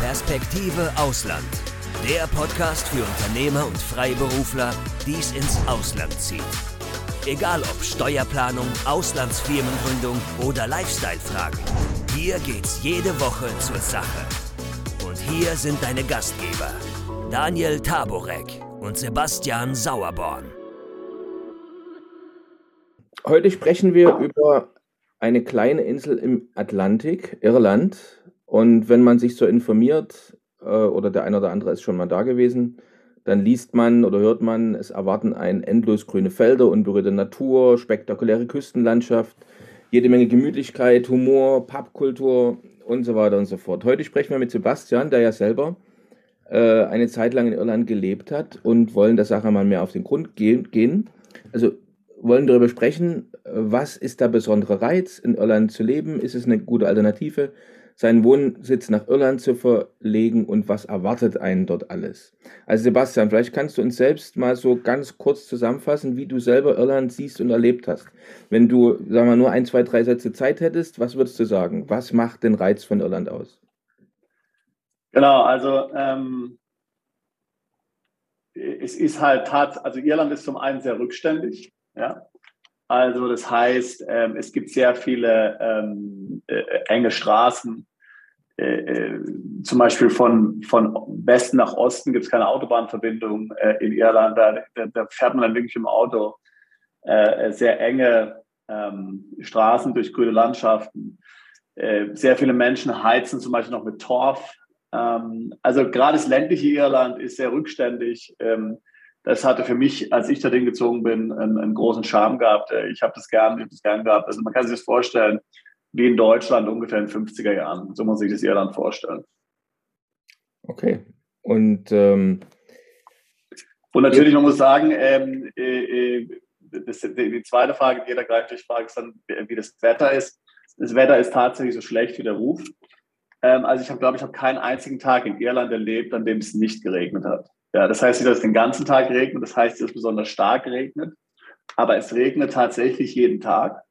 Perspektive Ausland. Der Podcast für Unternehmer und Freiberufler, die es ins Ausland zieht. Egal ob Steuerplanung, Auslandsfirmengründung oder Lifestyle-Fragen. Hier geht's jede Woche zur Sache. Und hier sind deine Gastgeber, Daniel Taborek und Sebastian Sauerborn. Heute sprechen wir über eine kleine Insel im Atlantik, Irland. Und wenn man sich so informiert, äh, oder der eine oder andere ist schon mal da gewesen, dann liest man oder hört man, es erwarten ein endlos grüne Felder, unberührte Natur, spektakuläre Küstenlandschaft, jede Menge Gemütlichkeit, Humor, Pubkultur und so weiter und so fort. Heute sprechen wir mit Sebastian, der ja selber äh, eine Zeit lang in Irland gelebt hat und wollen der Sache mal mehr auf den Grund gehen. Also wollen darüber sprechen, was ist der besondere Reiz, in Irland zu leben? Ist es eine gute Alternative, seinen Wohnsitz nach Irland zu verlegen und was erwartet einen dort alles? Also Sebastian, vielleicht kannst du uns selbst mal so ganz kurz zusammenfassen, wie du selber Irland siehst und erlebt hast. Wenn du, sagen wir, nur ein, zwei, drei Sätze Zeit hättest, was würdest du sagen? Was macht den Reiz von Irland aus? Genau, also ähm, es ist halt hart, also Irland ist zum einen sehr rückständig, ja. Also das heißt, ähm, es gibt sehr viele ähm, äh, enge Straßen. Äh, äh, zum Beispiel von, von Westen nach Osten gibt es keine Autobahnverbindung äh, in Irland. Da, da, fährt man dann wirklich im Auto äh, sehr enge ähm, Straßen durch grüne Landschaften. Sehr viele Menschen heizen zum Beispiel noch mit Torf. Ähm, also gerade das ländliche Irland ist sehr rückständig. Das hatte für mich, als ich da hingezogen bin, einen, einen, großen Charme gehabt. Äh, ich habe das gern, ich habe das gern gehabt. Also man kann sich das vorstellen, wie in Deutschland ungefähr in den 50er Jahren. So muss man sich das Irland vorstellen. Okay. Und, ähm, und natürlich, man muss sagen, ähm, äh, äh das, die zweite Frage, die jeder gleich durchfragt, ist dann, wie das Wetter ist. Das Wetter ist tatsächlich so schlecht wie der Ruf. Ähm, also ich habe, glaube ich, habe keinen einzigen Tag in Irland erlebt, an dem es nicht geregnet hat. Ja, das heißt nicht, dass es den ganzen Tag regnet, das heißt, dass es besonders stark regnet, aber es regnet tatsächlich jeden Tag.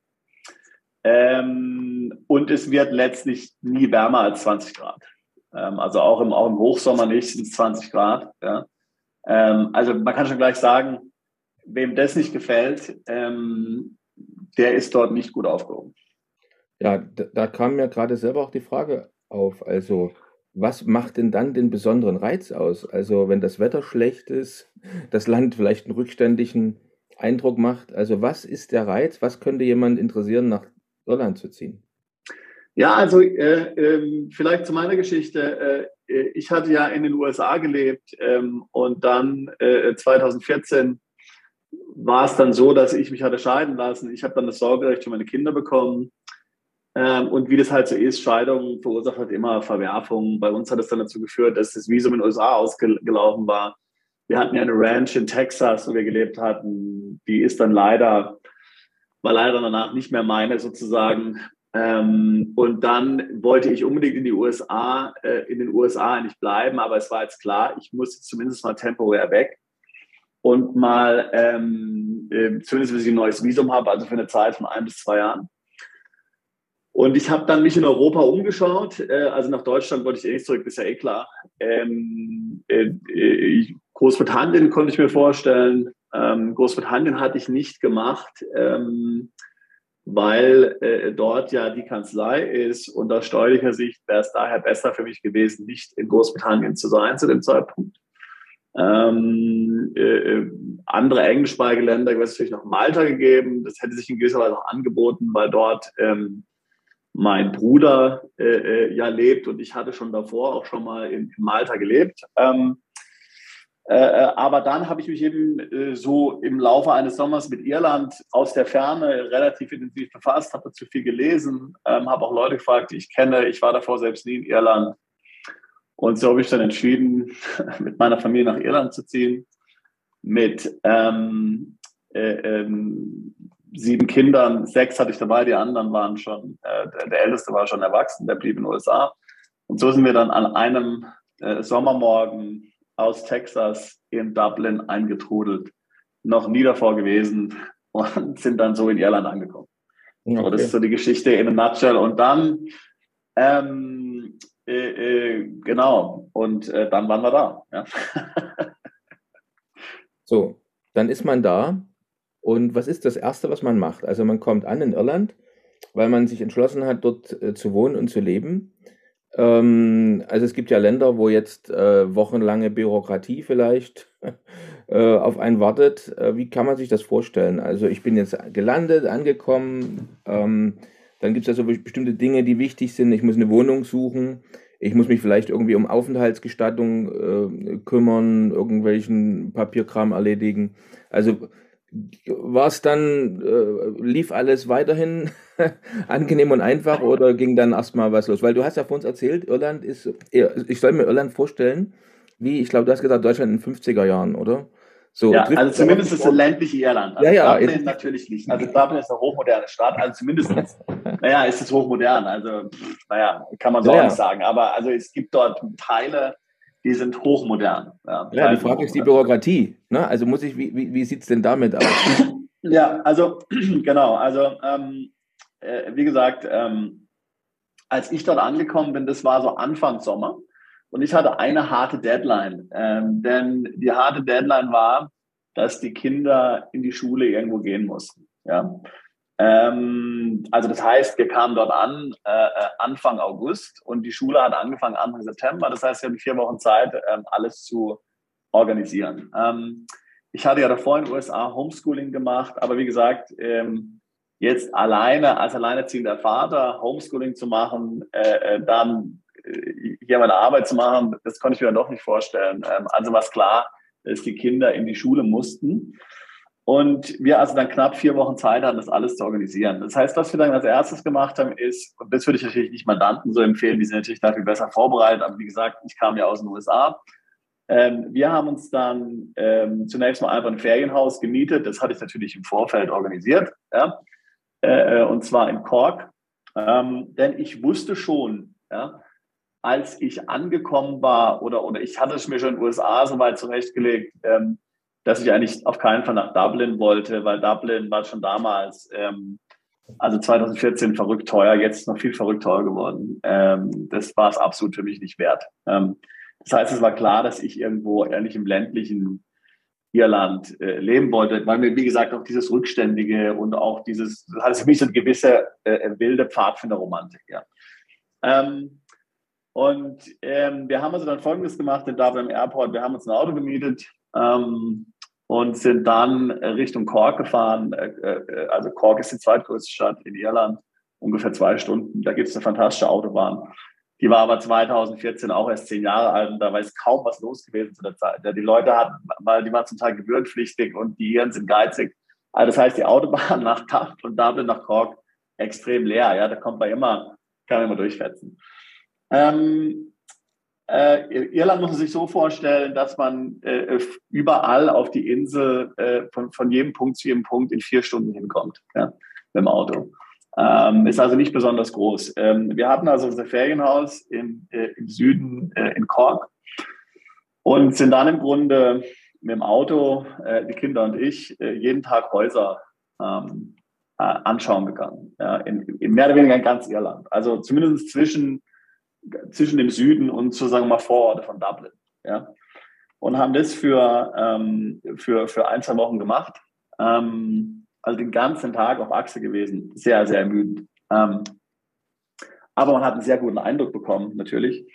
Ähm, und es wird letztlich nie wärmer als 20 Grad. Ähm, also auch im, auch im Hochsommer nicht sind es 20 Grad. Ja. Ähm, also man kann schon gleich sagen, wem das nicht gefällt, ähm, der ist dort nicht gut aufgehoben. Ja, da, da kam mir gerade selber auch die Frage auf. Also was macht denn dann den besonderen Reiz aus? Also wenn das Wetter schlecht ist, das Land vielleicht einen rückständigen Eindruck macht. Also was ist der Reiz? Was könnte jemand interessieren, nach Irland zu ziehen? Ja, also äh, äh, vielleicht zu meiner Geschichte. Äh, ich hatte ja in den USA gelebt ähm, und dann 2014 äh, war es dann so, dass ich mich hatte scheiden lassen. Ich habe dann das Sorgerecht für meine Kinder bekommen und wie das halt so ist, Scheidung verursacht halt immer Verwerfungen. Bei uns hat es dann dazu geführt, dass das Visum in den USA ausgelaufen war. Wir hatten ja eine Ranch in Texas, wo wir gelebt hatten. Die ist dann leider, war leider danach nicht mehr meine sozusagen. Ähm, und dann wollte ich unbedingt in die USA, äh, in den USA eigentlich bleiben, aber es war jetzt klar, ich muss zumindest mal temporär weg und mal, ähm, äh, zumindest bis ich ein neues Visum habe, also für eine Zeit von ein bis zwei Jahren. Und ich habe dann mich in Europa umgeschaut. Äh, also nach Deutschland wollte ich eh nicht zurück, ist ja eh klar. Ähm, äh, äh, Großbritannien konnte ich mir vorstellen. Ähm, Großbritannien hatte ich nicht gemacht, ähm, weil äh, dort ja die Kanzlei ist. Und aus steuerlicher Sicht wäre es daher besser für mich gewesen, nicht in Großbritannien zu sein zu dem Zeitpunkt. Ähm, äh, äh andere englischsprachige Länder es natürlich noch Malta gegeben. Das hätte sich in gewisser Weise auch angeboten, weil dort ähm, mein Bruder äh, äh, ja lebt und ich hatte schon davor auch schon mal in, in Malta gelebt. Ähm, äh, äh, aber dann habe ich mich eben äh, so im Laufe eines Sommers mit Irland aus der Ferne relativ intensiv befasst, habe dazu viel gelesen, ähm, habe auch Leute gefragt, die ich kenne. Ich war davor selbst nie in Irland. Und so habe ich dann entschieden, mit meiner Familie nach Irland zu ziehen. Mit ähm, äh, ähm, sieben Kindern, sechs hatte ich dabei, die anderen waren schon, äh, der, der, Älteste war schon erwachsen, der blieb in den USA. Und so sind wir dann an einem äh, Sommermorgen aus Texas in Dublin eingetrudelt, noch nie davor gewesen und sind dann so in Irland angekommen. Okay. So, das ist so die Geschichte in a nutshell. Und dann ähm, äh, äh, genau. Und äh, dann waren wir da. Ja. so, dann ist man da. Und was ist das Erste, was man macht? Also man kommt an in Irland, weil man sich entschlossen hat, dort äh, zu wohnen und zu leben. Ähm, also es gibt ja Länder, wo jetzt äh, wochenlange Bürokratie vielleicht äh, auf einen wartet. wie kann man sich das vorstellen? Also ich bin jetzt gelandet, angekommen. Ähm, dann gibt es ja so bestimmte Dinge, die wichtig sind. Ich muss eine Wohnung suchen. Ich muss mich vielleicht irgendwie um Aufenthaltsgestattung äh, kümmern, irgendwelchen Papierkram erledigen. Also war es dann, äh, lief alles weiterhin angenehm und einfach oder ging dann erstmal was los? Weil du hast ja vor uns erzählt, Irland ist, ich soll mir Irland vorstellen, wie, ich glaube, du hast gesagt, Deutschland in den 50er Jahren, oder? So, ja, also zumindest ist es ländliche Irland. Also ja, ja, Dublin natürlich nicht. Also Dublin ist eine hochmoderne Stadt. Also zumindest, naja, ist es hochmodern. Also, naja, kann man so ja, auch nicht sagen. Aber also es gibt dort Teile, die sind hochmodern. Ja, ja die Frage ist die Bürokratie. Ne? Also muss ich, wie, wie, wie sieht es denn damit aus? ja, also genau. Also ähm, äh, wie gesagt, ähm, als ich dort angekommen bin, das war so Anfang Sommer. Und ich hatte eine harte Deadline, ähm, denn die harte Deadline war, dass die Kinder in die Schule irgendwo gehen mussten. Ja. Ähm, also das heißt, wir kamen dort an äh, äh, Anfang August und die Schule hat angefangen Anfang September. Das heißt, wir hatten vier Wochen Zeit, ähm, alles zu organisieren. Ähm, ich hatte ja davor in den USA Homeschooling gemacht, aber wie gesagt, ähm, jetzt alleine als alleinerziehender Vater Homeschooling zu machen, äh, äh dann hier meine Arbeit zu machen, das konnte ich mir dann doch nicht vorstellen. Ähm, also war es klar, dass die Kinder in die Schule mussten. Und wir also dann knapp vier Wochen Zeit hatten, das alles zu organisieren. Das heißt, was wir dann als erstes gemacht haben, ist, und das würde ich natürlich nicht Mandanten so empfehlen, die sind natürlich dafür besser vorbereitet, aber wie gesagt, ich kam ja aus den USA. Ähm, wir haben uns dann ähm, zunächst mal einfach ein Ferienhaus gemietet. Das hatte ich natürlich im Vorfeld organisiert, ja? äh, und zwar in Cork. Ähm, denn ich wusste schon, ja, als ich angekommen war oder, oder ich hatte es mir schon in den USA so weit zurechtgelegt, ähm, dass ich eigentlich auf keinen Fall nach Dublin wollte, weil Dublin war schon damals, ähm, also 2014 verrückt teuer, jetzt noch viel verrückt teuer geworden. Ähm, das war es absolut für mich nicht wert. Ähm, das heißt, es war klar, dass ich irgendwo ehrlich im ländlichen Irland äh, leben wollte, weil mir, wie gesagt, auch dieses Rückständige und auch dieses, das hat für mich so eine gewisse äh, wilde Pfadfinderromantik, ja. Ähm, und ähm, wir haben also dann Folgendes gemacht in Dublin Airport. Wir haben uns ein Auto gemietet ähm, und sind dann Richtung Cork gefahren. Äh, äh, also Cork ist die zweitgrößte Stadt in Irland, ungefähr zwei Stunden. Da gibt es eine fantastische Autobahn. Die war aber 2014 auch erst zehn Jahre alt und da war es kaum was los gewesen zu der Zeit. Die Leute hatten, weil die waren zum Teil gebührenpflichtig und die Iren sind geizig. Also das heißt, die Autobahn nach Dublin, von Dublin nach Cork extrem leer. Ja, da kommt man immer, kann man immer durchfetzen. Ähm, äh, Irland muss man sich so vorstellen, dass man äh, überall auf die Insel äh, von, von jedem Punkt zu jedem Punkt in vier Stunden hinkommt ja, mit dem Auto. Ähm, ist also nicht besonders groß. Ähm, wir hatten also unser Ferienhaus im, äh, im Süden äh, in Cork und sind dann im Grunde mit dem Auto, die Kinder und ich, jeden Tag Häuser ähm, anschauen gegangen. Ja, in, in mehr oder weniger in ganz Irland. Also zumindest zwischen zwischen dem Süden und sozusagen mal Vororte von Dublin. Ja? Und haben das für, ähm, für, für ein, zwei Wochen gemacht. Ähm, also den ganzen Tag auf Achse gewesen. Sehr, sehr ermüdend. Ähm, aber man hat einen sehr guten Eindruck bekommen, natürlich.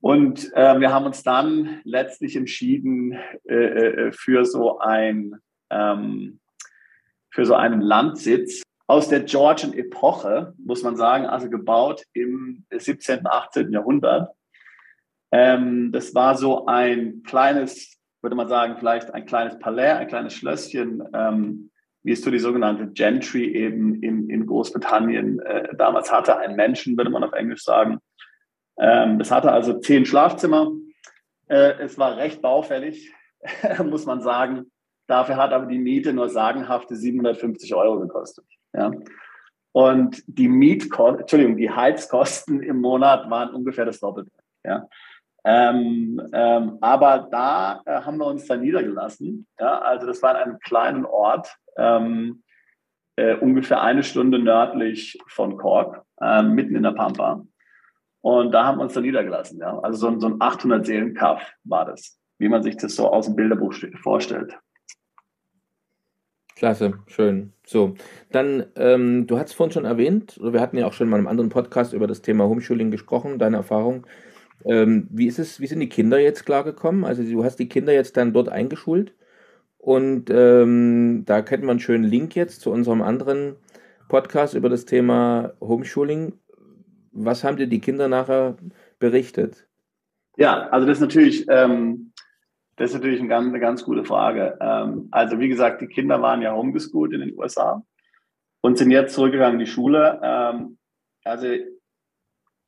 Und äh, wir haben uns dann letztlich entschieden äh, äh für so ein ähm, für so einen Landsitz aus der Georgian Epoche, muss man sagen, also gebaut im 17., 18. Jahrhundert. Ähm, das war so ein kleines, würde man sagen, vielleicht ein kleines Palais, ein kleines Schlösschen, ähm, wie es so die sogenannte Gentry eben in, in Großbritannien äh, damals hatte, ein Menschen, würde man auf Englisch sagen. Ähm, das hatte also zehn Schlafzimmer. Äh, es war recht baufällig, muss man sagen. Dafür hat aber die Miete nur sagenhafte 750 Euro gekostet. Ja. Und die Mietkosten, Entschuldigung, die Heizkosten im Monat waren ungefähr das Doppelte. Ja. Ähm, ähm, aber da äh, haben wir uns dann niedergelassen. Ja. Also das war in einem kleinen Ort, ähm, äh, ungefähr eine Stunde nördlich von Cork, äh, mitten in der Pampa. Und da haben wir uns dann niedergelassen. Ja. Also so ein, so ein 800 Seelen Kaff war das, wie man sich das so aus dem Bilderbuch vorstellt. Klasse, schön. So, dann, ähm, du hast vorhin schon erwähnt, wir hatten ja auch schon mal in einem anderen Podcast über das Thema Homeschooling gesprochen, deine Erfahrung. Ähm, wie ist es, wie sind die Kinder jetzt klargekommen? Also du hast die Kinder jetzt dann dort eingeschult und ähm, da kennt man einen schönen Link jetzt zu unserem anderen Podcast über das Thema Homeschooling. Was haben dir die Kinder nachher berichtet? Ja, also das ist natürlich, ähm, das ist natürlich eine ganz, eine ganz gute Frage. Ähm, also wie gesagt, die Kinder waren ja homeschooled in den USA und sind jetzt zurückgegangen in die Schule. Ähm, also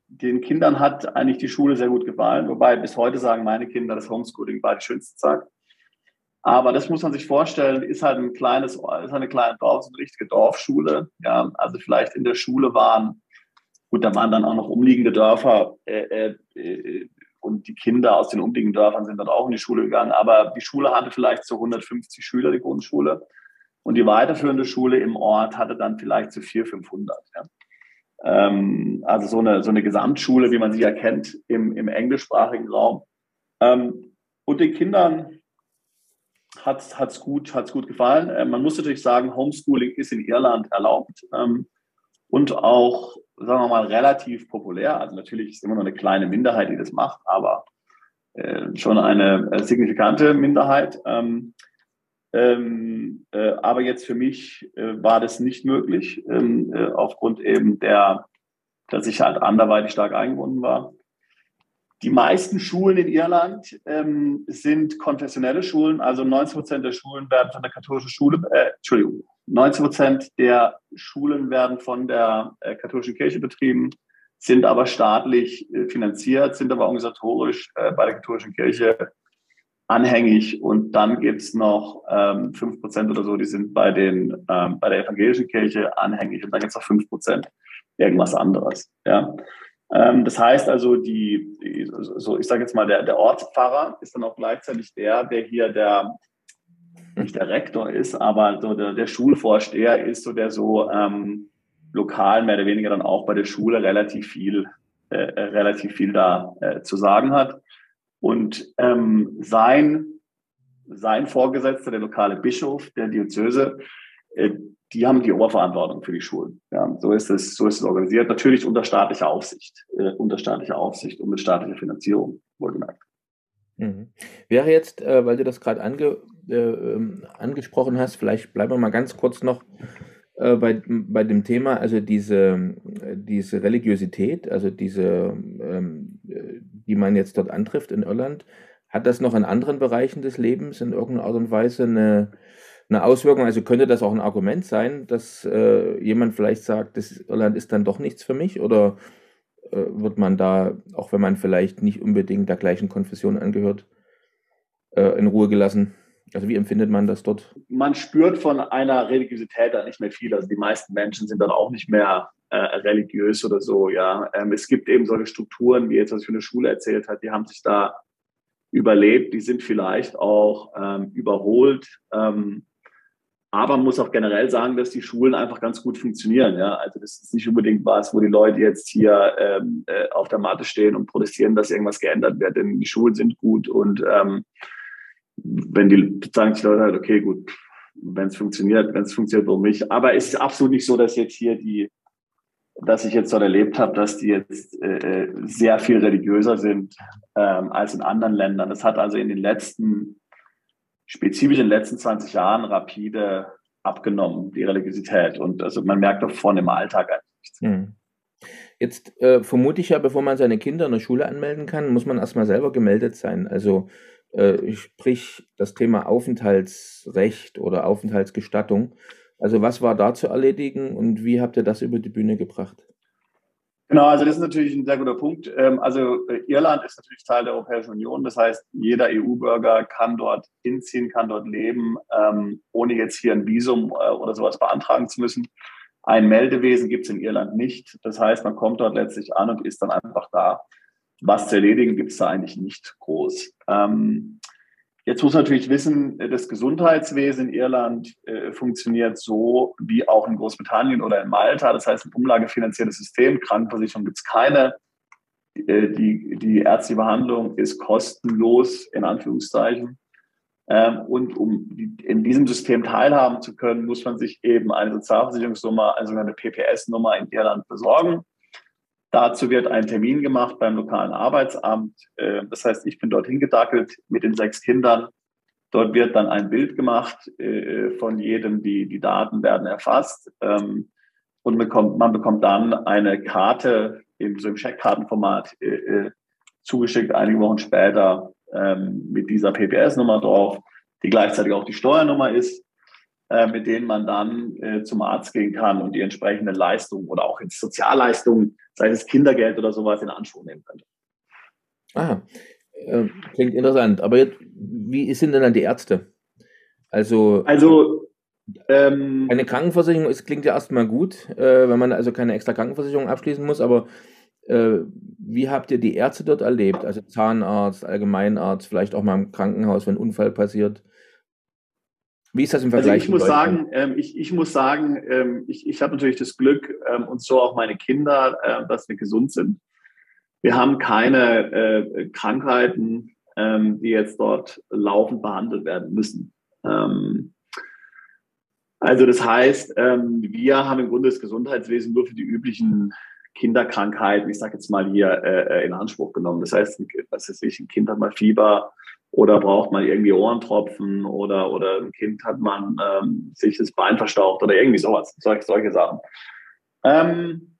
den Kindern hat eigentlich die Schule sehr gut gefallen, wobei bis heute sagen meine Kinder, das Homeschooling war die schönste Zeit. Aber das muss man sich vorstellen, ist halt ein kleines, ist halt eine kleine Dorf, eine richtige Dorfschule. Ja, also vielleicht in der Schule waren, gut, da waren dann auch noch umliegende Dörfer äh, äh, äh und die Kinder aus den umliegenden Dörfern sind dann auch in die Schule gegangen. Aber die Schule hatte vielleicht so 150 Schüler, die Grundschule. Und die weiterführende Schule im Ort hatte dann vielleicht so 400, 500. Ja. Ähm, also so eine, so eine Gesamtschule, wie man sie ja kennt im, im englischsprachigen Raum. Ähm, und den Kindern hat es gut, hat's gut gefallen. Äh, man muss natürlich sagen, Homeschooling ist in Irland erlaubt ähm, und auch, sagen wir mal, relativ populär. Also natürlich ist immer noch eine kleine Minderheit, die das macht, aber äh, schon eine äh, signifikante Minderheit. Ähm, ähm, äh, aber jetzt für mich äh, war das nicht möglich, ähm, äh, aufgrund eben der, dass ich halt anderweitig stark eingebunden war. Die meisten Schulen in Irland ähm, sind konfessionelle Schulen, also 90 Prozent der Schulen werden von der katholischen Schule, äh, Entschuldigung, 90 Prozent der Schulen werden von der äh, katholischen Kirche betrieben, sind aber staatlich äh, finanziert, sind aber organisatorisch äh, bei der katholischen Kirche anhängig und dann gibt's noch ähm, 5% oder so, die sind bei, den, ähm, bei der evangelischen Kirche anhängig und dann gibt's noch 5% irgendwas anderes. Ja? Ähm, das heißt also, die, so ich sage jetzt mal, der, der Ortspfarrer ist dann auch gleichzeitig der, der hier der nicht der Rektor ist, aber so der, der Schulvorsteher ist, so der so ähm, lokal mehr oder weniger dann auch bei der Schule relativ viel, äh, äh relativ viel da äh, zu sagen hat. Und ähm, sein, sein Vorgesetzter, der lokale Bischof der Diözese, äh, die haben die Oberverantwortung für die Schulen. Ja, so ist es, so ist es organisiert. Natürlich unter staatlicher Aufsicht, äh, unter staatlicher Aufsicht und mit staatlicher Finanzierung, wohlgemerkt. Mhm. Wäre jetzt, äh, weil du das gerade ange, äh, ähm, angesprochen hast, vielleicht bleiben wir mal ganz kurz noch äh, bei, bei dem Thema, also diese, diese Religiosität, also diese, ähm, die man jetzt dort antrifft in Irland, hat das noch in anderen Bereichen des Lebens in irgendeiner Art und Weise eine, eine Auswirkung? Also könnte das auch ein Argument sein, dass äh, jemand vielleicht sagt, das Irland ist dann doch nichts für mich? Oder äh, wird man da, auch wenn man vielleicht nicht unbedingt der gleichen Konfession angehört, äh, in Ruhe gelassen? Also wie empfindet man das dort? Man spürt von einer Religiosität da nicht mehr viel. Also die meisten Menschen sind dann auch nicht mehr äh, religiös oder so. Ja, ähm, es gibt eben solche Strukturen, wie jetzt was für eine Schule erzählt hat, die haben sich da überlebt. Die sind vielleicht auch ähm, überholt. Ähm, aber man muss auch generell sagen, dass die Schulen einfach ganz gut funktionieren. Ja? Also das ist nicht unbedingt was, wo die Leute jetzt hier ähm, äh, auf der Matte stehen und protestieren, dass irgendwas geändert wird. Denn die Schulen sind gut und ähm, wenn die sagen die Leute halt, okay, gut, wenn es funktioniert, wenn es funktioniert, warum nicht? Aber es ist absolut nicht so, dass jetzt hier die, dass ich jetzt dort erlebt habe, dass die jetzt äh, sehr viel religiöser sind ähm, als in anderen Ländern. Das hat also in den letzten, spezifisch in den letzten 20 Jahren rapide abgenommen, die Religiosität. Und also man merkt davon im Alltag eigentlich nichts. Hm. Jetzt äh, vermute ich ja, bevor man seine Kinder in der Schule anmelden kann, muss man erstmal selber gemeldet sein. Also äh, sprich das Thema Aufenthaltsrecht oder Aufenthaltsgestattung. Also was war da zu erledigen und wie habt ihr das über die Bühne gebracht? Genau, also das ist natürlich ein sehr guter Punkt. Ähm, also äh, Irland ist natürlich Teil der Europäischen Union. Das heißt, jeder EU-Bürger kann dort hinziehen, kann dort leben, ähm, ohne jetzt hier ein Visum äh, oder sowas beantragen zu müssen. Ein Meldewesen gibt es in Irland nicht. Das heißt, man kommt dort letztlich an und ist dann einfach da was zu erledigen gibt es da eigentlich nicht groß. Ähm, jetzt muss man natürlich wissen, das Gesundheitswesen in Irland äh, funktioniert so wie auch in Großbritannien oder in Malta. Das heißt, ein umlagefinanziertes System, Krankenversicherung gibt es keine. äh, die, die ärztliche Behandlung ist kostenlos, in Anführungszeichen. Ähm, und um in diesem System teilhaben zu können, muss man sich eben eine Sozialversicherungsnummer, eine PPS-Nummer in Irland besorgen. Dazu wird ein Termin gemacht beim lokalen Arbeitsamt. Ähm, das heißt, ich bin dorthin gedackelt mit den sechs Kindern. Dort wird dann ein Bild gemacht äh, von jedem, die, die Daten werden erfasst. Ähm, und bekommt, man bekommt dann eine Karte in so einem Scheckkartenformat äh, äh, zugeschickt, einige Wochen später ähm, mit dieser PPS-Nummer drauf, die gleichzeitig auch die Steuernummer ist, äh, mit denen man dann äh, zum Arzt gehen kann und die entsprechenden Leistungen oder auch jetzt Sozialleistungen, sei es Kindergeld oder sowas, in Anspruch nehmen könnte. Ah, äh, klingt interessant. Aber jetzt, wie sind denn dann die Ärzte? Also, also ähm, eine Krankenversicherung ist, klingt ja erstmal gut, äh, wenn man also keine extra Krankenversicherung abschließen muss, aber äh, wie habt ihr die Ärzte dort erlebt? Also Zahnarzt, Allgemeinarzt, vielleicht auch mal im Krankenhaus, wenn ein Unfall passiert. Wie ist das im Vergleich? Also ich muss sagen, ähm, ich, ich muss sagen, ähm, ich, ich habe natürlich das Glück ähm, und so auch meine Kinder, äh, dass wir gesund sind. Wir haben keine äh, Krankheiten, ähm, die jetzt dort laufend behandelt werden müssen. Ähm, also das heißt, ähm, wir haben im Grunde das Gesundheitswesen nur für die üblichen Kinderkrankheiten, ich sage jetzt mal hier, äh, äh, in Anspruch genommen. Das heißt, was weiß ich, ein Kind hat mal Fieber oder braucht mal irgendwie Ohrentropfen oder, oder ein Kind hat man ähm, sich das Bein verstaucht oder irgendwie sowas, solche, solche Sachen. Ähm,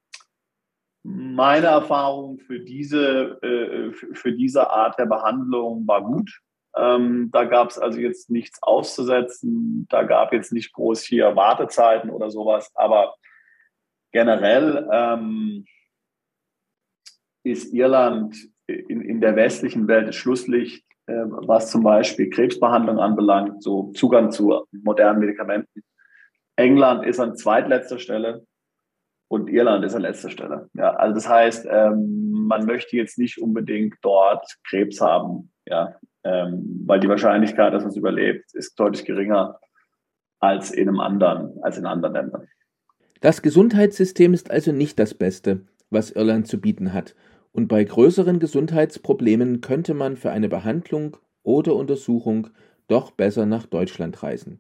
meine Erfahrung für diese, äh, für, diese Art der Behandlung war gut. Ähm, da gab es also jetzt nichts auszusetzen. Da gab jetzt nicht groß hier Wartezeiten oder sowas. Aber generell ähm, ist Irland in, in der westlichen Welt das Schlusslicht, was zum Beispiel Krebsbehandlung anbelangt, so Zugang zu modernen Medikamenten. England ist an zweitletzter Stelle und Irland ist an letzter Stelle. Ja, also das heißt, ähm, man möchte jetzt nicht unbedingt dort Krebs haben, ja, ähm, weil die Wahrscheinlichkeit, dass man es überlebt, ist deutlich geringer als in einem anderen, als in anderen Ländern. Das Gesundheitssystem ist also nicht das Beste, was Irland zu bieten hat, und bei größeren Gesundheitsproblemen könnte man für eine Behandlung oder Untersuchung doch besser nach Deutschland reisen.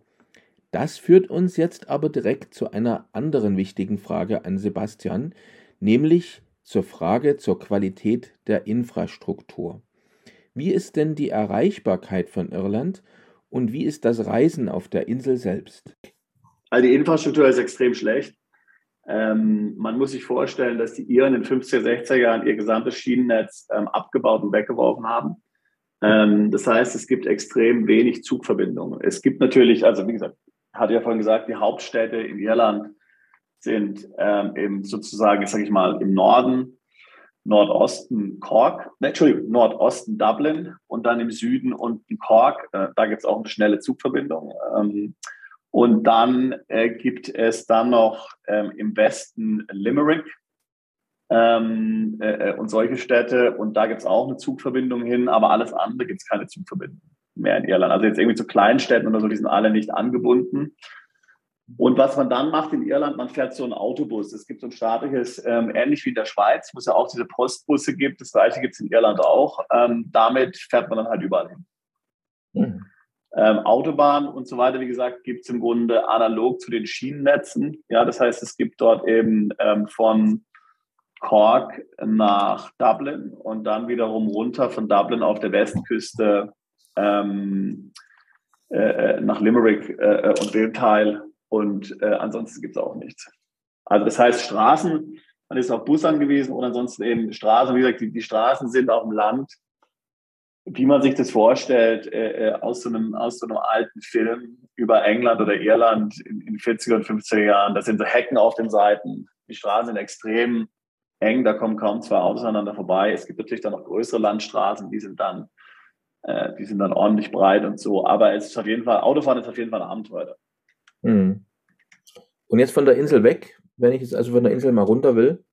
Das führt uns jetzt aber direkt zu einer anderen wichtigen Frage an Sebastian, nämlich zur Frage zur Qualität der Infrastruktur. Wie ist denn die Erreichbarkeit von Irland und wie ist das Reisen auf der Insel selbst? Also die Infrastruktur ist extrem schlecht. Ähm, man muss sich vorstellen, dass die Iren in den 50er, 60er Jahren ihr gesamtes Schienennetz ähm, abgebaut und weggeworfen haben. Ähm, das heißt, es gibt extrem wenig Zugverbindungen. Es gibt natürlich, also wie gesagt, hatte ja vorhin gesagt, die Hauptstädte in Irland sind ähm, im, sozusagen, sage ich mal, im Norden, Nordosten Cork, ne, Entschuldigung, Nordosten Dublin und dann im Süden unten Cork. Äh, da gibt es auch eine schnelle Zugverbindung. Und dann äh, gibt es dann noch ähm, im Westen Limerick ähm, äh, äh und solche Städte. Und da gibt es auch eine Zugverbindung hin, aber alles andere gibt es keine Zugverbindung mehr in Irland. Also jetzt irgendwie zu kleinen Städten oder so, die sind alle nicht angebunden. Und was man dann macht in Irland, man fährt so einen Autobus. Es gibt so ein staatliches, ähm, ähnlich wie in der Schweiz, wo es ja auch diese Postbusse gibt. Das gleiche gibt es in Irland auch. Ähm, damit fährt man dann halt überall hin. Mhm. Ähm, Autobahn und so weiter, wie gesagt, gibt es im Grunde analog zu den Schienennetzen. Ja, das heißt, es gibt dort eben ähm, von Cork nach Dublin und dann wiederum runter von Dublin auf der Westküste ähm, äh, äh nach Limerick äh, äh, und dem. Und äh, ansonsten gibt es auch nichts. Also das heißt Straßen, man ist auf Bus angewiesen und ansonsten eben Straßen. Wie gesagt, die, die Straßen sind auf dem Land wie man sich das vorstellt, äh, äh, aus, so einem, aus so einem alten Film über England oder Irland in, in 40er und 50er Jahren. Da sind so Hecken auf den Seiten. Die Straßen sind extrem eng, da kommen kaum zwei Autos aneinander vorbei. Es gibt natürlich dann noch größere Landstraßen, die sind dann, äh, die sind dann ordentlich breit und so. Aber es ist auf jeden Fall, Autofahren ist auf jeden Fall ein Abenteuer. Mhm. Und jetzt von der Insel weg, wenn ich jetzt also von der Insel mal runter will?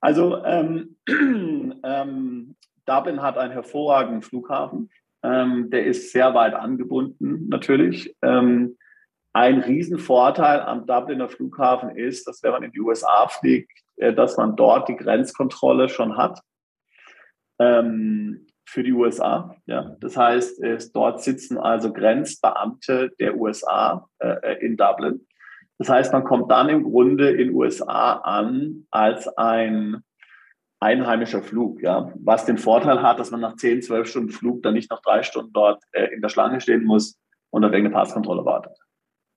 Also ähm, ähm, Dublin hat einen hervorragenden Flughafen. Ähm, der ist sehr weit angebunden, natürlich. Ähm, ein Riesenvorteil am Dubliner Flughafen ist, dass wenn man in die USA fliegt, äh, dass man dort die Grenzkontrolle schon hat. ähm, für die USA. Ja. Das heißt, es, dort sitzen also Grenzbeamte der USA äh, in Dublin. Das heißt, man kommt dann im Grunde in USA an als ein einheimischer Flug, ja, was den Vorteil hat, dass man nach 10, 12 Stunden Flug dann nicht noch drei Stunden dort äh, in der Schlange stehen muss und auf irgendeine Passkontrolle wartet.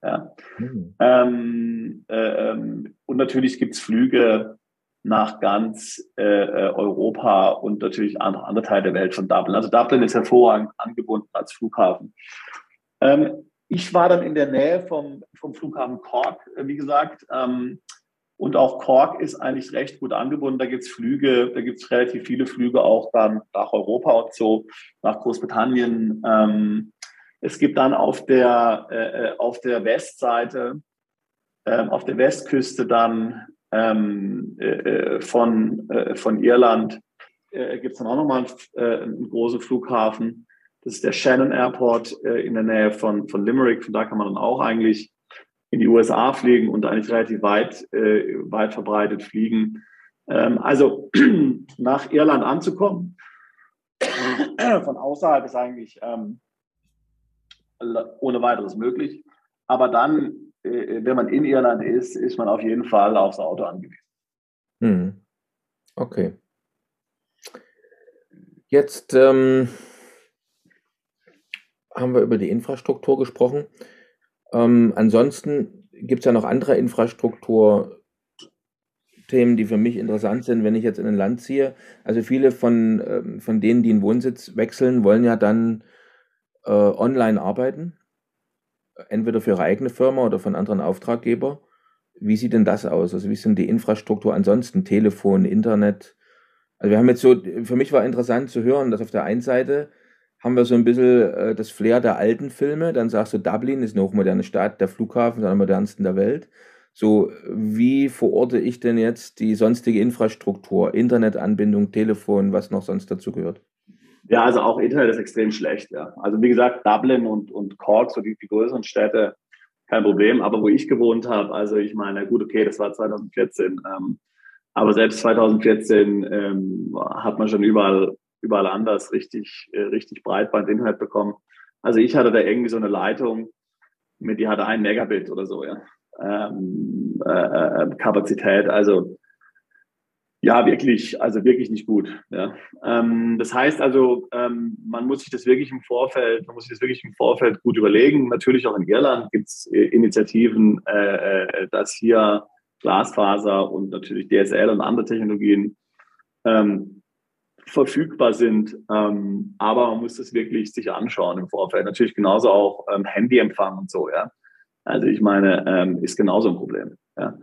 Ja. Mhm. Ähm, äh, ähm, und natürlich gibt es Flüge nach ganz äh, äh, Europa und natürlich andere, andere Teile der Welt von Dublin. Also Dublin ist hervorragend angebunden als Flughafen. Ähm, ich war dann in der Nähe vom, vom Flughafen Cork, äh, wie gesagt. Ähm, und auch Cork ist eigentlich recht gut angebunden. Da gibt es Flüge, da gibt es relativ viele Flüge auch dann nach Europa und so, nach Großbritannien. Ähm, es gibt dann auf der, äh, äh auf der Westseite, äh, auf der Westküste dann ähm, äh, äh von, äh, von Irland, gibt es dann auch nochmal einen, einen großen Flughafen. Das ist der Shannon Airport in der Nähe von, von Limerick. Von da kann man dann auch eigentlich in die USA fliegen und eigentlich relativ weit, äh, weit verbreitet fliegen. Ähm, also nach Irland anzukommen, von außerhalb ist eigentlich ähm, ohne weiteres möglich. Aber dann, äh, wenn man in Irland ist, ist man auf jeden Fall aufs Auto angewiesen. Hm. Okay. Jetzt ähm, haben wir über die Infrastruktur gesprochen. Ähm, ansonsten gibt es ja noch andere Infrastrukturthemen, die für mich interessant sind, wenn ich jetzt in ein Land ziehe. Also viele von, ähm, von denen, die einen Wohnsitz wechseln, wollen ja dann äh, online arbeiten. Entweder für ihre eigene Firma oder von anderen Auftraggeber. Wie sieht denn das aus? Also wie sind die Infrastruktur ansonsten? Telefon, Internet? Also wir haben jetzt so, für mich war interessant zu hören, dass auf der einen Seite haben wir so ein bisschen äh, das Flair der alten Filme. Dann sagst du, Dublin ist eine hochmoderne Stadt, der Flughafen ist einer modernsten der Welt. So, wie verorte ich denn jetzt die sonstige Infrastruktur, Internetanbindung, Telefon, was noch sonst dazu gehört? Ja, also auch Internet ist extrem schlecht, ja. Also wie gesagt, Dublin und, und Cork, so die, die größeren Städte, kein Problem. Aber wo ich gewohnt habe, also ich meine, gut, okay, das war 2014, ähm, aber selbst 2014 ähm, hat man schon überall überall anders richtig, äh, richtig Breitband-Internet bekommen. Also ich hatte da irgendwie so eine Leitung, mit die hatte ein Megabit oder so, ja. Ähm, äh, äh, Kapazität. Also ja, wirklich, also wirklich nicht gut. Ja. Ähm, das heißt also, ähm, man muss sich das wirklich im Vorfeld, man muss sich das wirklich im Vorfeld gut überlegen. Natürlich auch in Irland gibt es äh, Initiativen, äh, äh, dass hier Glasfaser und natürlich DSL und andere Technologien ähm, verfügbar sind. Ähm, aber man muss das wirklich sich anschauen im Vorfeld. Natürlich genauso auch ähm, Handyempfang und so, ja. Also ich meine, ähm, ist genauso ein Problem. Ja.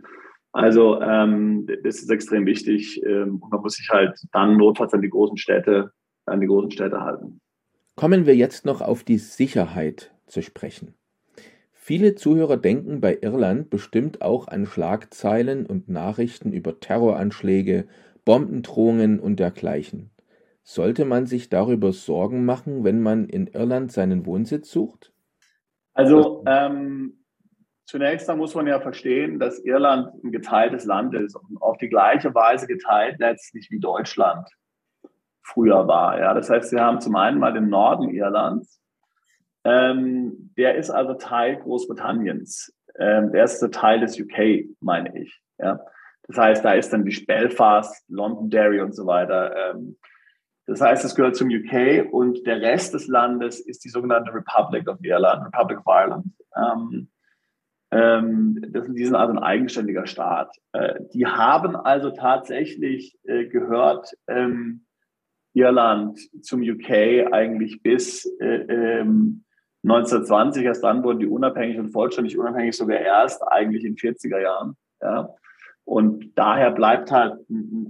Also ähm, das ist extrem wichtig ähm, und man muss sich halt dann notfalls an die großen Städte, an die großen Städte halten. Kommen wir jetzt noch auf die Sicherheit zu sprechen. Viele Zuhörer denken bei Irland bestimmt auch an Schlagzeilen und Nachrichten über Terroranschläge, Bombendrohungen und dergleichen. Sollte man sich darüber Sorgen machen, wenn man in Irland seinen Wohnsitz sucht? Also ähm, zunächst muss man ja verstehen, dass Irland ein geteiltes Land ist und auf die gleiche Weise geteilt letztlich wie Deutschland früher war. Ja, das heißt, wir haben zum einen mal den Norden Irlands. Ähm, der ist also Teil Großbritanniens. Ähm, der ist Teil des UK, meine ich. Ja. Das heißt, da ist dann die Belfast, Londonderry und so weiter. Ähm, das heißt, es gehört zum UK und der Rest des Landes ist die sogenannte Republic of Ireland, Republic of Ireland. Ähm, ähm, das, die sind also ein eigenständiger Staat. Äh, die haben also tatsächlich äh, gehört ähm, Irland zum UK eigentlich bis äh, 1920. Ähm, erst dann wurden die unabhängig und vollständig unabhängig sogar erst eigentlich in 40er Jahren. Ja. Und daher bleibt halt,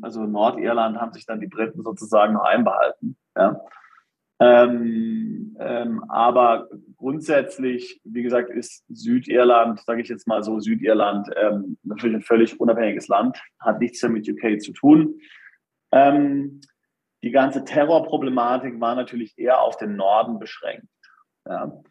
also Nordirland haben sich dann die Briten sozusagen noch einbehalten. Ja. Ähm, ähm, aber grundsätzlich, wie gesagt, ist Südirland, sage ich jetzt mal so, Südirland ähm, natürlich ein völlig unabhängiges Land, hat nichts damit UK zu tun. Ähm, die ganze Terrorproblematik war natürlich eher auf den Norden beschränkt. Ja.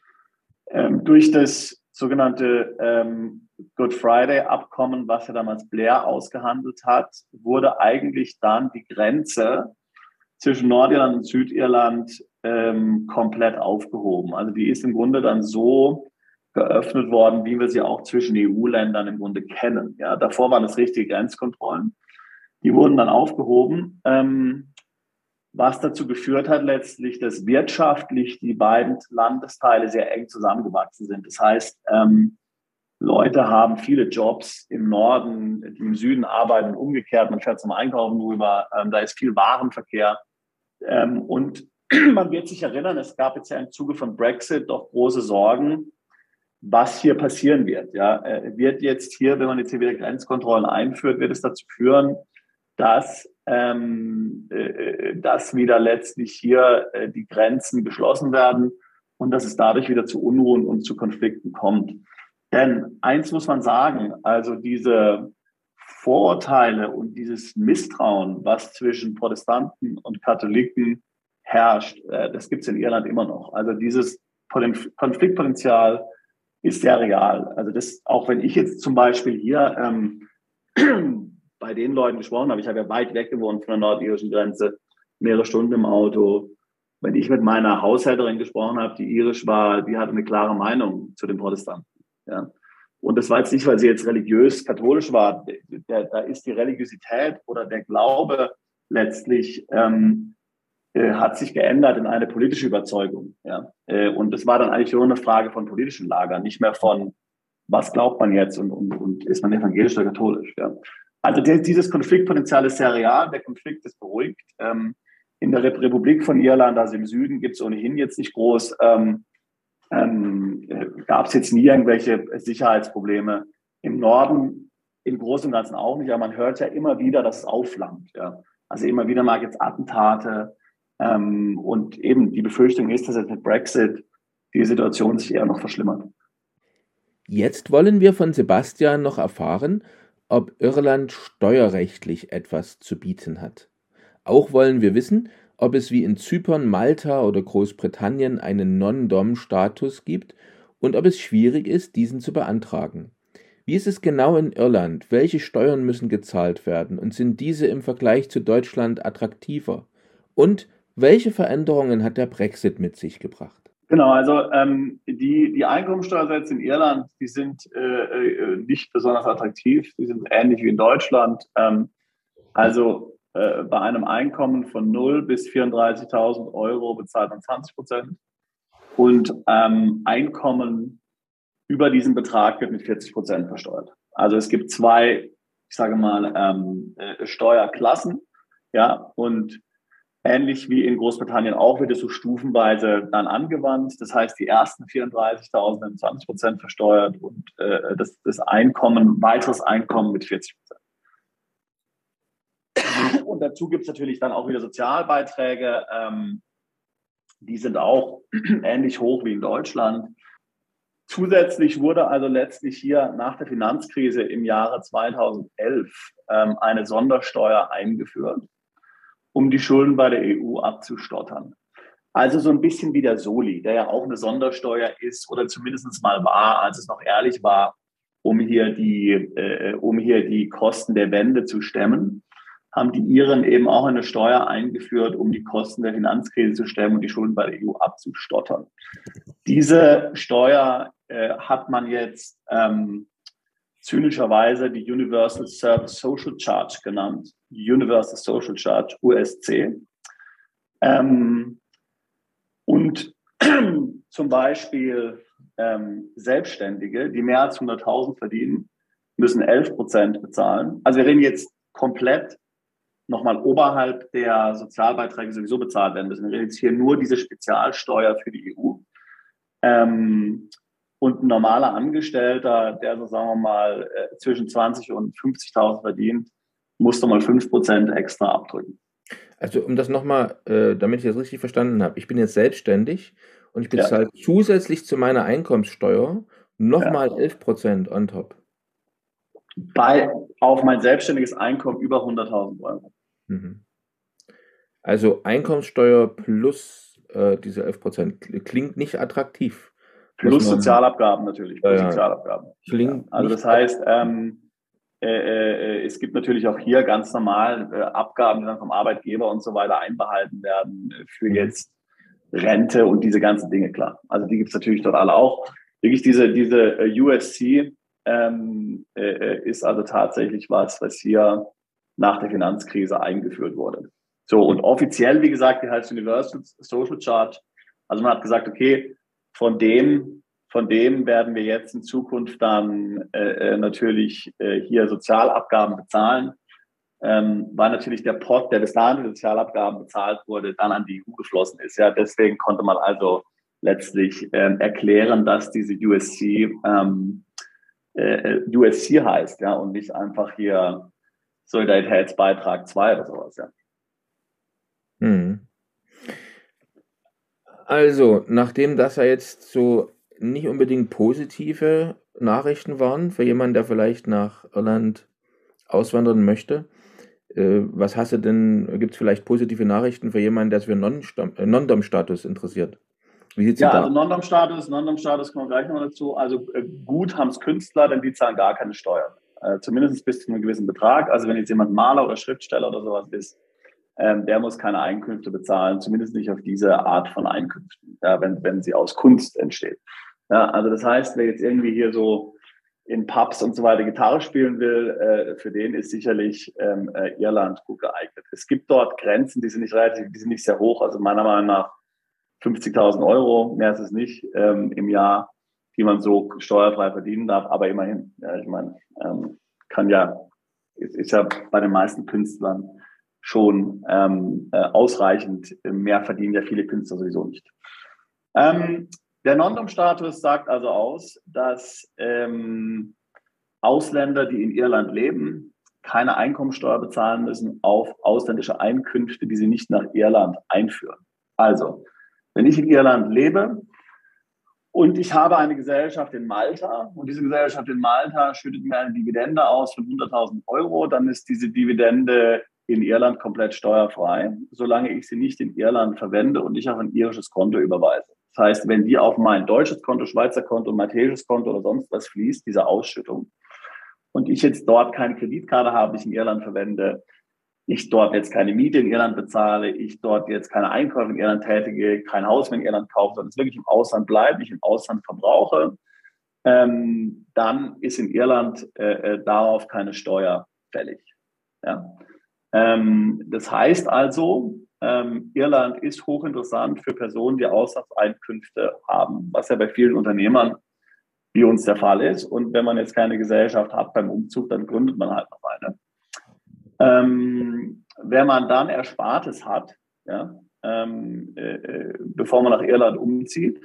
Ähm, durch das sogenannte ähm, Good Friday-Abkommen, was ja damals Blair ausgehandelt hat, wurde eigentlich dann die Grenze zwischen Nordirland und Südirland ähm, komplett aufgehoben. Also die ist im Grunde dann so geöffnet worden, wie wir sie auch zwischen EU-Ländern im Grunde kennen. Ja, davor waren es richtige Grenzkontrollen. Die wurden dann aufgehoben, ähm, was dazu geführt hat letztlich, dass wirtschaftlich die beiden Landesteile sehr eng zusammengewachsen sind. Das heißt, ähm, Leute haben viele Jobs im Norden, die im Süden arbeiten, umgekehrt. Man fährt zum Einkaufen rüber, ähm, da ist viel Warenverkehr. Ähm, und man wird sich erinnern, es gab jetzt ja im Zuge von Brexit doch große Sorgen, was hier passieren wird. Ja, äh, wird jetzt hier, wenn man jetzt hier wieder Grenzkontrollen einführt, wird es dazu führen, dass, ähm, äh, dass wieder letztlich hier äh, die Grenzen geschlossen werden und dass es dadurch wieder zu Unruhen und zu Konflikten kommt. Denn eins muss man sagen, also diese Vorurteile und dieses Misstrauen, was zwischen Protestanten und Katholiken herrscht, äh, das gibt es in Irland immer noch. Also dieses Konfliktpotenzial ist sehr real. Also das, auch wenn ich jetzt zum Beispiel hier ähm, bei den Leuten gesprochen habe, ich habe ja weit weg gewohnt von der nordirischen Grenze, mehrere Stunden im Auto. Wenn ich mit meiner Haushälterin gesprochen habe, die irisch war, die hatte eine klare Meinung zu den Protestanten. Ja. Und das war jetzt nicht, weil sie jetzt religiös katholisch war. Da ist die Religiosität oder der Glaube letztlich ähm, äh, hat sich geändert in eine politische Überzeugung. Ja. Äh, und das war dann eigentlich nur eine Frage von politischen Lagern, nicht mehr von, was glaubt man jetzt und, und, und ist man evangelisch oder katholisch. Ja. Also der, dieses Konfliktpotenzial ist sehr real, der Konflikt ist beruhigt. Ähm, in der Republik von Irland, also im Süden, gibt es ohnehin jetzt nicht groß, ähm, ähm, äh, gab es jetzt nie irgendwelche Sicherheitsprobleme. Im Norden im Großen und Ganzen auch nicht, aber man hört ja immer wieder, dass es aufflammt. Ja. Also immer wieder mal jetzt Attentate ähm, und eben die Befürchtung ist, dass jetzt mit Brexit die Situation sich eher noch verschlimmert. Jetzt wollen wir von Sebastian noch erfahren, ob Irland steuerrechtlich etwas zu bieten hat. Auch wollen wir wissen, ob es wie in Zypern, Malta oder Großbritannien einen Non-Dom-Status gibt und ob es schwierig ist, diesen zu beantragen. Wie ist es genau in Irland? Welche Steuern müssen gezahlt werden und sind diese im Vergleich zu Deutschland attraktiver? Und welche Veränderungen hat der Brexit mit sich gebracht? Genau, also ähm, die, die Einkommensteuersätze in Irland, die sind äh, äh, nicht besonders attraktiv. Die sind ähnlich wie in Deutschland. Ähm, also äh, bei einem Einkommen von 0 bis 34.000 Euro bezahlt man 20 Prozent. Und ähm, Einkommen über diesen Betrag wird mit 40 Prozent versteuert. Also es gibt zwei, ich sage mal, ähm, äh, Steuerklassen. Ja, und Ähnlich wie in Großbritannien auch wird es so stufenweise dann angewandt. Das heißt, die ersten 34.000 sind 20 Prozent versteuert und äh, das, das Einkommen, weiteres Einkommen mit 40 Prozent. Und dazu gibt es natürlich dann auch wieder Sozialbeiträge. Ähm, die sind auch ähnlich hoch wie in Deutschland. Zusätzlich wurde also letztlich hier nach der Finanzkrise im Jahre 2011 ähm, eine Sondersteuer eingeführt um die Schulden bei der EU abzustottern. Also so ein bisschen wie der Soli, der ja auch eine Sondersteuer ist oder zumindest mal war, als es noch ehrlich war, um hier die, äh, um hier die Kosten der Wende zu stemmen, haben die Iren eben auch eine Steuer eingeführt, um die Kosten der Finanzkrise zu stemmen und die Schulden bei der EU abzustottern. Diese Steuer äh, hat man jetzt ähm, zynischerweise die Universal Service Social Charge genannt, Universal Social Charge, USC. Ähm, und zum Beispiel ähm, Selbstständige, die mehr als 100.000 verdienen, müssen 11 Prozent bezahlen. Also wir reden jetzt komplett nochmal oberhalb der Sozialbeiträge sowieso bezahlt werden müssen. Wir reden jetzt hier nur diese Spezialsteuer für die EU. Ähm, und ein normaler Angestellter, der so sagen wir mal äh, zwischen 20 und 50.000 verdient, muss da mal 5% extra abdrücken. Also um das nochmal, äh, damit ich das richtig verstanden habe, ich bin jetzt selbstständig und ich bezahle ja. zusätzlich zu meiner Einkommenssteuer nochmal ja. 11% on top. Bei, auf mein selbstständiges Einkommen über 100.000 Euro. Mhm. Also Einkommenssteuer plus äh, diese 11% klingt nicht attraktiv. Plus Sozialabgaben natürlich. Plus ja, Sozialabgaben. Klingt also das heißt, ähm, äh, äh, es gibt natürlich auch hier ganz normal äh, Abgaben, die dann vom Arbeitgeber und so weiter einbehalten werden für mhm. jetzt Rente und diese ganzen Dinge, klar. Also die gibt es natürlich dort alle auch. Wirklich diese, diese USC ähm, äh, ist also tatsächlich was, was hier nach der Finanzkrise eingeführt wurde. So, und offiziell, wie gesagt, die heißt Universal Social Charge. Also man hat gesagt, okay, von dem, von dem werden wir jetzt in Zukunft dann äh, äh natürlich äh, hier Sozialabgaben bezahlen, ähm, weil natürlich der Pot, der bis dahin die Sozialabgaben bezahlt wurde, dann an die EU geflossen ist. Ja, deswegen konnte man also letztlich ähm, erklären, dass diese USC ähm, äh, USC heißt, ja, und nicht einfach hier Solidaritätsbeitrag 2 oder sowas, ja. Hm. Also, nachdem das ja jetzt so nicht unbedingt positive Nachrichten waren für jemanden, der vielleicht nach Irland auswandern möchte, äh, was hast du denn, gibt es vielleicht positive Nachrichten für jemanden, der sich für äh, Non-Dom-Status interessiert? Wie sieht's ja, da? also Non-Dom-Status, Non-Dom-Status kommen wir gleich noch dazu. Also äh, gut haben es Künstler, denn die zahlen gar keine Steuern. Äh, zumindest bis zu einem gewissen Betrag. Also wenn jetzt jemand Maler oder Schriftsteller oder sowas ist, ähm, der muss keine Einkünfte bezahlen, zumindest nicht auf diese Art von Einkünften, ja, wenn, wenn sie aus Kunst entsteht. Ja, also das heißt, wer jetzt irgendwie hier so in Pubs und so weiter Gitarre spielen will, äh, für den ist sicherlich ähm, äh, Irland gut geeignet. Es gibt dort Grenzen, die sind nicht relativ, die sind nicht sehr hoch. Also meiner Meinung nach 50.000 Euro, mehr ist es nicht ähm, im Jahr, die man so steuerfrei verdienen darf. Aber immerhin, ja, ich meine, ähm, kann ja, ist, ist ja bei den meisten Künstlern schon ähm, äh, ausreichend. Mehr verdienen ja viele Künstler sowieso nicht. Ähm, der Non-Dom-Status sagt also aus, dass ähm, Ausländer, die in Irland leben, keine Einkommensteuer bezahlen müssen auf ausländische Einkünfte, die sie nicht nach Irland einführen. Also, wenn ich in Irland lebe und ich habe eine Gesellschaft in Malta und diese Gesellschaft in Malta schüttet mir eine Dividende aus von 100.000 Euro, dann ist diese Dividende in Irland komplett steuerfrei, solange ich sie nicht in Irland verwende und nicht auf ein irisches Konto überweise. Das heißt, wenn die auf mein deutsches Konto, Schweizer Konto, maltesisches Konto oder sonst was fließt, diese Ausschüttung, und ich jetzt dort keine Kreditkarte habe, die ich in Irland verwende, ich dort jetzt keine Miete in Irland bezahle, ich dort jetzt keine Einkäufe in Irland tätige, kein Haus mehr in Irland kaufe, sondern es wirklich im Ausland bleibt, ich im Ausland verbrauche, ähm, dann ist in Irland äh, äh, darauf keine Steuer fällig. Ja. Ähm, das heißt also, ähm, Irland ist hochinteressant für Personen, die Auslandseinkünfte haben, was ja bei vielen Unternehmern wie uns der Fall ist. Und wenn man jetzt keine Gesellschaft hat beim Umzug, dann gründet man halt noch eine. Ähm, wenn man dann Erspartes hat, ja, ähm, äh, bevor man nach Irland umzieht,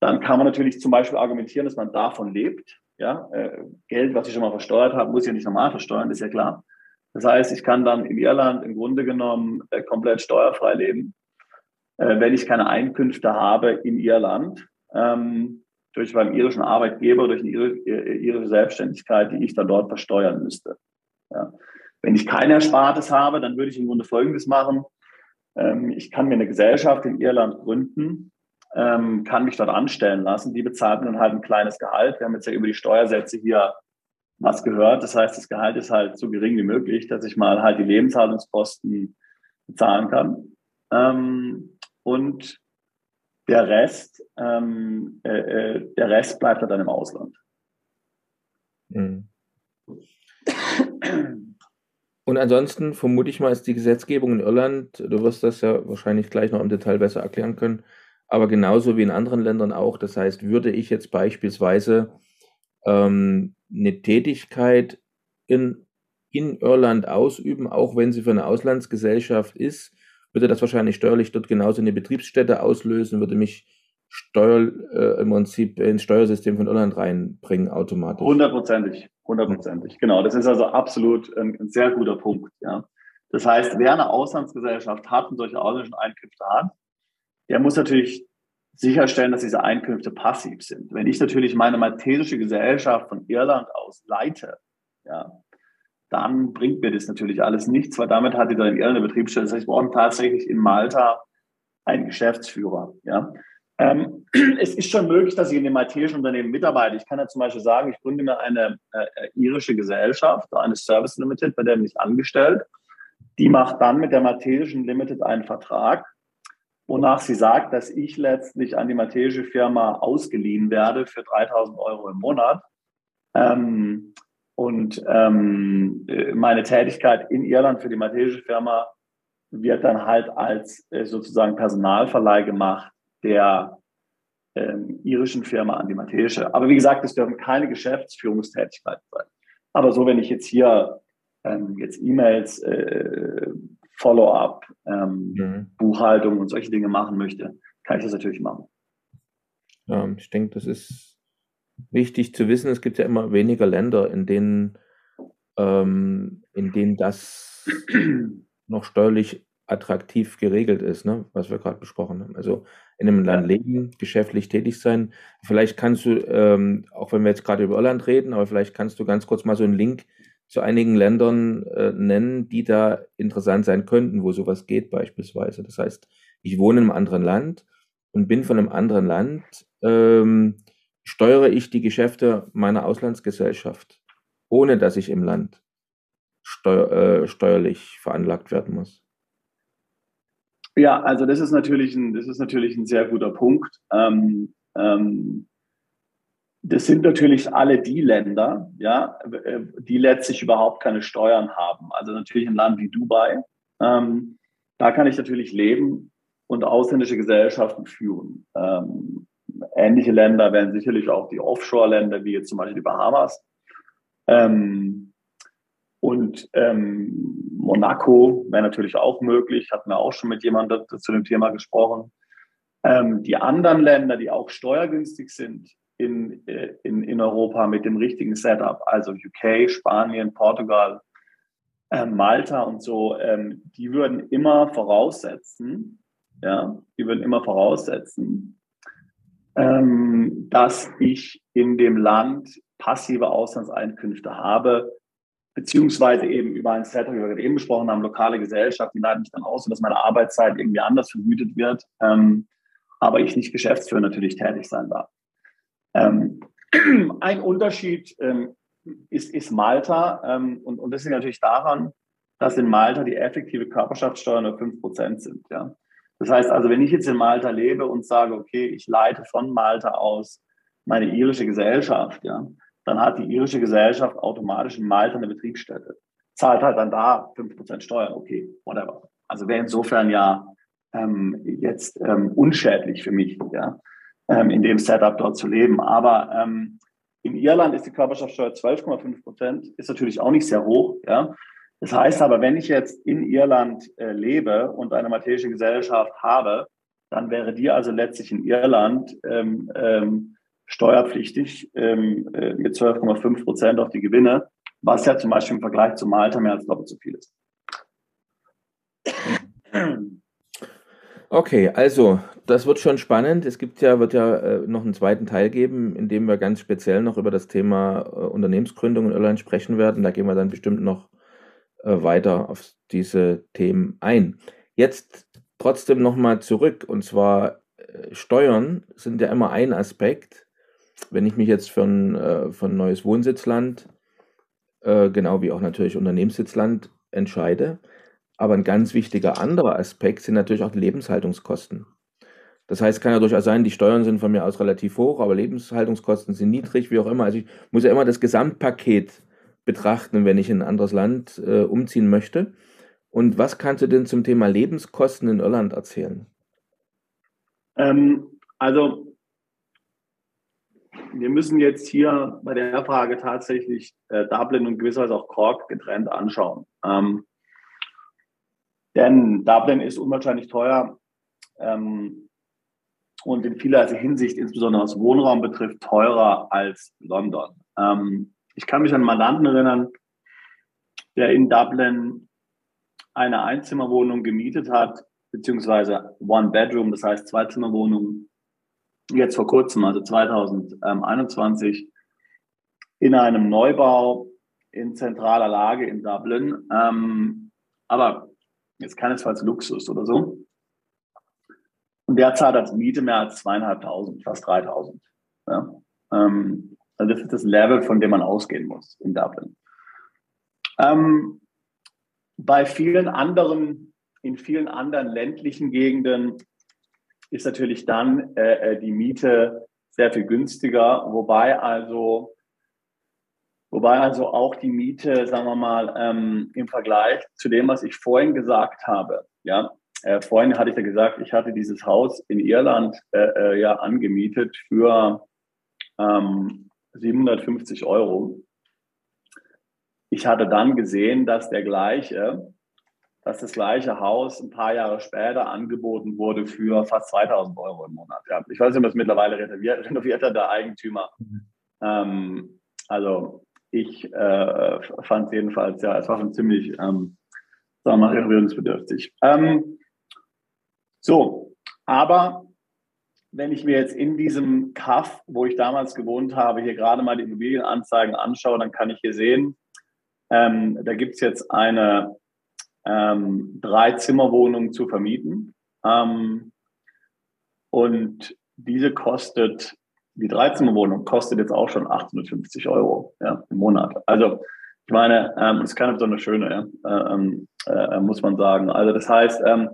dann kann man natürlich zum Beispiel argumentieren, dass man davon lebt. Ja, äh, Geld, was ich schon mal versteuert habe, muss ich ja nicht normal versteuern, ist ja klar. Das heißt, ich kann dann in Irland im Grunde genommen äh, komplett steuerfrei leben, äh, wenn ich keine Einkünfte habe in Irland, ähm, durch meinen irischen Arbeitgeber, durch eine irische Selbstständigkeit, die ich dann dort versteuern müsste. Ja. Wenn ich keine Erspartes habe, dann würde ich im Grunde Folgendes machen. Ähm, ich kann mir eine Gesellschaft in Irland gründen, ähm, kann mich dort anstellen lassen. Die bezahlt mir dann halt ein kleines Gehalt. Wir haben jetzt ja über die Steuersätze hier was gehört. Das heißt, das Gehalt ist halt so gering wie möglich, dass ich mal halt die Lebenshaltungskosten bezahlen kann. Ähm, und der Rest, ähm, äh, äh der Rest bleibt halt dann im Ausland. Mhm. Und ansonsten vermute ich mal, ist die Gesetzgebung in Irland, du wirst das ja wahrscheinlich gleich noch im Detail besser erklären können, aber genauso wie in anderen Ländern auch. Das heißt, würde ich jetzt beispielsweise ähm, eine Tätigkeit in, in Irland ausüben, auch wenn sie für eine Auslandsgesellschaft ist, würde das wahrscheinlich steuerlich dort genauso eine Betriebsstätte auslösen, würde mich Steuer, äh, im Prinzip ins Steuersystem von Irland reinbringen automatisch. Hundertprozentig, hundertprozentig. Genau, das ist also absolut ein, ein, sehr guter Punkt. Ja. Das heißt, wer eine Auslandsgesellschaft hat und solche ausländischen Einkünfte hat, der muss natürlich sicherstellen, dass diese Einkünfte passiv sind. Wenn ich natürlich meine maltesische Gesellschaft von Irland aus leite, ja, dann bringt mir das natürlich alles nichts, weil damit hat die dann in Irland eine Betriebsstelle. Das heißt, wir brauchen tatsächlich in Malta einen Geschäftsführer. Ja. Ähm, es ist schon möglich, dass ich in dem maltesischen Unternehmen mitarbeite. Ich kann ja zum Beispiel sagen, ich gründe mir eine äh, irische Gesellschaft, eine Service Limited, bei der bin ich angestellt. Die macht dann mit der maltesischen Limited einen Vertrag, wonach sie sagt, dass ich letztlich an die maltesische Firma ausgeliehen werde für 3000 Euro im Monat. Ähm, und ähm, meine Tätigkeit in Irland für die maltesische Firma wird dann halt als äh, sozusagen Personalverleih gemacht der ähm, irischen Firma an die maltesische. Aber wie gesagt, es dürfen keine Geschäftsführungstätigkeiten sein. Aber so, wenn ich jetzt hier ähm, jetzt E-Mails, äh, Follow-up, ähm, mhm. Buchhaltung und solche Dinge machen möchte, kann ich das natürlich machen. Ja, ich denke, das ist wichtig zu wissen. Es gibt ja immer weniger Länder, in denen, ähm, in denen das noch steuerlich attraktiv geregelt ist, ne? was wir gerade besprochen haben. Also in einem Land leben, geschäftlich tätig sein. Vielleicht kannst du, ähm, auch wenn wir jetzt gerade über Irland reden, aber vielleicht kannst du ganz kurz mal so einen Link zu einigen Ländern äh, nennen, die da interessant sein könnten, wo sowas geht beispielsweise. Das heißt, ich wohne in einem anderen Land und bin von einem anderen Land, ähm, steuere ich die Geschäfte meiner Auslandsgesellschaft, ohne dass ich im Land steuer, äh, steuerlich veranlagt werden muss. Ja, also das ist natürlich ein, das ist natürlich ein sehr guter Punkt. Ähm, ähm, das sind natürlich alle die Länder, ja, die letztlich überhaupt keine Steuern haben. Also natürlich ein Land wie Dubai. Ähm, da kann ich natürlich leben und ausländische Gesellschaften führen. Ähm, ähnliche Länder wären sicherlich auch die Offshore-Länder, wie jetzt zum Beispiel die Bahamas. Ähm, und ähm, Monaco wäre natürlich auch möglich, hatten wir auch schon mit jemandem zu dem Thema gesprochen. Ähm, die anderen Länder, die auch steuergünstig sind in, äh, in, in Europa mit dem richtigen Setup, also UK, Spanien, Portugal, äh, Malta und so, ähm, die würden immer voraussetzen, ja, die würden immer voraussetzen, ähm, dass ich in dem Land passive Auslandseinkünfte habe, beziehungsweise eben über ein Setup, wie wir eben besprochen haben, lokale Gesellschaft, die leiten mich dann aus, dass meine Arbeitszeit irgendwie anders vergütet wird, ähm, aber ich nicht Geschäftsführer natürlich tätig sein darf. Ähm, ein Unterschied ähm, ist, ist Malta ähm, und, und das liegt natürlich daran, dass in Malta die effektive Körperschaftssteuer nur 5% sind. Ja? Das heißt also, wenn ich jetzt in Malta lebe und sage, okay, ich leite von Malta aus meine irische Gesellschaft, ja, dann hat die irische Gesellschaft automatisch in Malta eine Betriebsstätte. Zahlt halt dann da 5% Steuern, okay, whatever. Also wäre insofern ja ähm, jetzt ähm, unschädlich für mich, ja, ähm, in dem Setup dort zu leben. Aber ähm, in Irland ist die Körperschaftssteuer 12,5 Prozent, ist natürlich auch nicht sehr hoch, ja. Das heißt aber, wenn ich jetzt in Irland äh, lebe und eine maltesische Gesellschaft habe, dann wäre die also letztlich in Irland ähm, ähm, steuerpflichtig ähm, äh, mit 12,5 Prozent auf die Gewinne, was ja zum Beispiel im Vergleich zu Malta mehr als doppelt so viel ist. Okay, also das wird schon spannend. Es gibt ja, wird ja äh, noch einen zweiten Teil geben, in dem wir ganz speziell noch über das Thema äh, Unternehmensgründung in Irland sprechen werden. Da gehen wir dann bestimmt noch äh, weiter auf diese Themen ein. Jetzt trotzdem nochmal zurück, und zwar äh, Steuern sind ja immer ein Aspekt wenn ich mich jetzt für ein, für ein neues Wohnsitzland, äh, genau wie auch natürlich Unternehmenssitzland, entscheide, aber ein ganz wichtiger anderer Aspekt sind natürlich auch die Lebenshaltungskosten. Das heißt, kann ja durchaus sein, die Steuern sind von mir aus relativ hoch, aber Lebenshaltungskosten sind niedrig, wie auch immer. Also ich muss ja immer das Gesamtpaket betrachten, wenn ich in ein anderes Land äh, umziehen möchte. Und was kannst du denn zum Thema Lebenskosten in Irland erzählen? Ähm, also wir müssen jetzt hier bei der Frage tatsächlich äh, Dublin und gewisserweise auch Cork getrennt anschauen. Ähm, denn Dublin ist unwahrscheinlich teuer ähm, und in vielerlei Hinsicht, insbesondere was Wohnraum betrifft, teurer als London. Ähm, ich kann mich an einen Mandanten erinnern, der in Dublin eine Einzimmerwohnung gemietet hat, beziehungsweise One Bedroom, das heißt Zweizimmerwohnung jetzt vor kurzem, also 2021, in einem Neubau in zentraler Lage in Dublin. Ähm, aber jetzt keinesfalls Luxus oder so. Und der zahlt als Miete mehr als zweieinhalbtausend, fast dreitausend. Ja? Ähm, also das ist das Level, von dem man ausgehen muss in Dublin. Ähm, bei vielen anderen, in vielen anderen ländlichen Gegenden ist natürlich dann äh, äh, die Miete sehr viel günstiger, wobei also, wobei also auch die Miete, sagen wir mal, ähm, im Vergleich zu dem, was ich vorhin gesagt habe, ja, äh, vorhin hatte ich ja gesagt, ich hatte dieses Haus in Irland äh, äh ja angemietet für ähm, 750 Euro. Ich hatte dann gesehen, dass der gleiche, dass das gleiche Haus ein paar Jahre später angeboten wurde für fast 2000 Euro im Monat. Ja, ich weiß nicht, ob das mittlerweile renoviert, renoviert hat, der Eigentümer. Mhm. Ähm, also ich äh, fand es jedenfalls, ja, es war schon ziemlich, ähm, sagen wir mal, renovierungsbedürftig. Ähm, so, aber wenn ich mir jetzt in diesem Kaff, wo ich damals gewohnt habe, hier gerade mal die Immobilienanzeigen anschaue, dann kann ich hier sehen, ähm, da gibt es jetzt eine ähm, Drei-Zimmer-Wohnung zu vermieten. Ähm, und diese kostet, die Dreizimmerwohnung kostet jetzt auch schon 850 Euro ja, im Monat. Also ich meine, ähm, ist keine besonders schöne, ja, ähm, äh, muss man sagen. Also das heißt, ähm,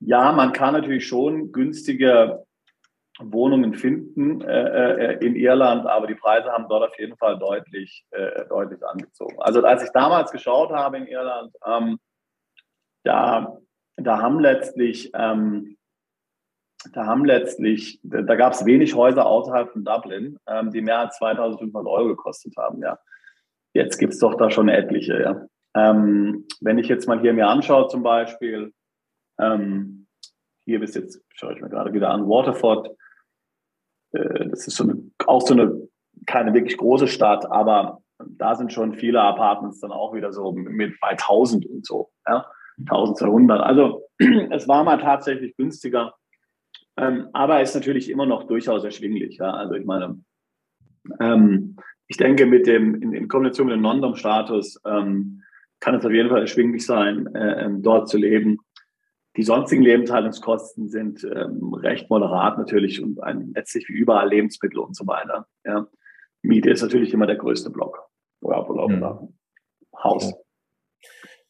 ja, man kann natürlich schon günstige Wohnungen finden äh, äh, in Irland, aber die Preise haben dort auf jeden Fall deutlich, äh, deutlich angezogen. Also als ich damals geschaut habe in Irland, ähm, da, da haben letztlich, ähm, da haben letztlich, da, da gab es wenig Häuser außerhalb von Dublin, ähm, die mehr als 2.500 Euro gekostet haben. Ja, jetzt gibt es doch da schon etliche. Ja. Ähm, wenn ich jetzt mal hier mir anschaue, zum Beispiel ähm, hier bis jetzt, schaue ich mir gerade wieder an, Waterford. Äh, das ist so eine, auch so eine, keine wirklich große Stadt, aber da sind schon viele Apartments dann auch wieder so mit bei 1000 und so, ja, 1200. Also es war mal tatsächlich günstiger, ähm, aber ist natürlich immer noch durchaus erschwinglich. Ja. Also ich meine, ähm, ich denke, mit dem, in, in Kombination mit dem Non-Dom-Status ähm, kann es auf jeden Fall erschwinglich sein, äh, ähm, dort zu leben. Die sonstigen Lebenshaltungskosten sind ähm, recht moderat natürlich und ein, letztlich wie überall Lebensmittel und so weiter. Ja. Miete ist natürlich immer der größte Block. Oder, oder mhm. Haus.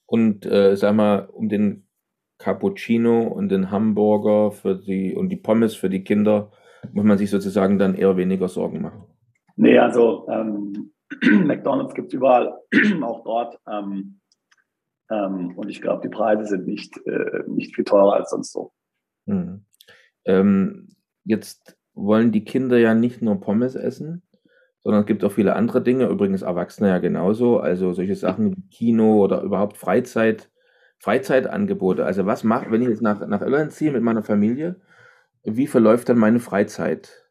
Und äh, sag mal, um den Cappuccino und den Hamburger für die und die Pommes für die Kinder muss man sich sozusagen dann eher weniger Sorgen machen. Nee, also ähm, McDonalds gibt es überall, auch dort. Ähm, ähm, und ich glaube, die Preise sind nicht, äh, nicht viel teurer als sonst so. Mhm. Ähm, jetzt wollen die Kinder ja nicht nur Pommes essen, sondern es gibt auch viele andere Dinge, übrigens Erwachsene ja genauso, also solche Sachen wie Kino oder überhaupt Freizeit, Freizeitangebote. Also was macht, wenn ich jetzt nach, nach Irland ziehe mit meiner Familie, wie verläuft dann meine Freizeit?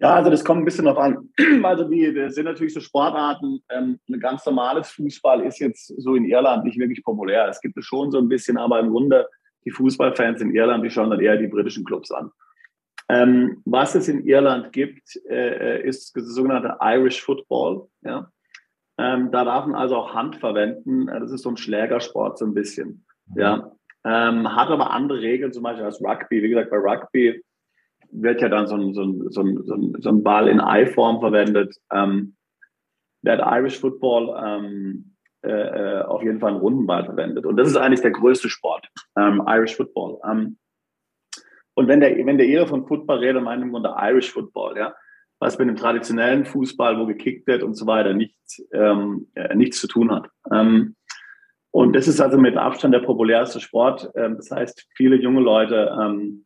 Ja, also das kommt ein bisschen darauf an. Also die, das sind natürlich so Sportarten. Ähm, ein ganz normales Fußball ist jetzt so in Irland nicht wirklich populär. Es gibt es schon so ein bisschen, aber im Grunde die Fußballfans in Irland, die schauen dann eher die britischen Clubs an. Ähm, was es in Irland gibt, äh, ist das sogenannte Irish Football. Ja? Ähm, da darf man also auch Hand verwenden. Äh, das ist so ein Schlägersport so ein bisschen. Ja? Ähm, hat aber andere Regeln, zum Beispiel als Rugby. Wie gesagt, bei Rugby wird ja dann so ein, so ein, so ein, so ein Ball in Ei-Form verwendet. Ähm, wird Irish Football ähm, äh, äh, auf jeden Fall einen Rundenball verwendet. Und das ist eigentlich der größte Sport, ähm, Irish Football. Ähm, und wenn der, wenn der Ehre von Football redet, meint im Grunde Irish Football, ja, was mit dem traditionellen Fußball, wo gekickt wird und so weiter, nichts, ähm, äh, nichts zu tun hat. Ähm, und das ist also mit Abstand der populärste Sport. Ähm, das heißt, viele junge Leute ähm,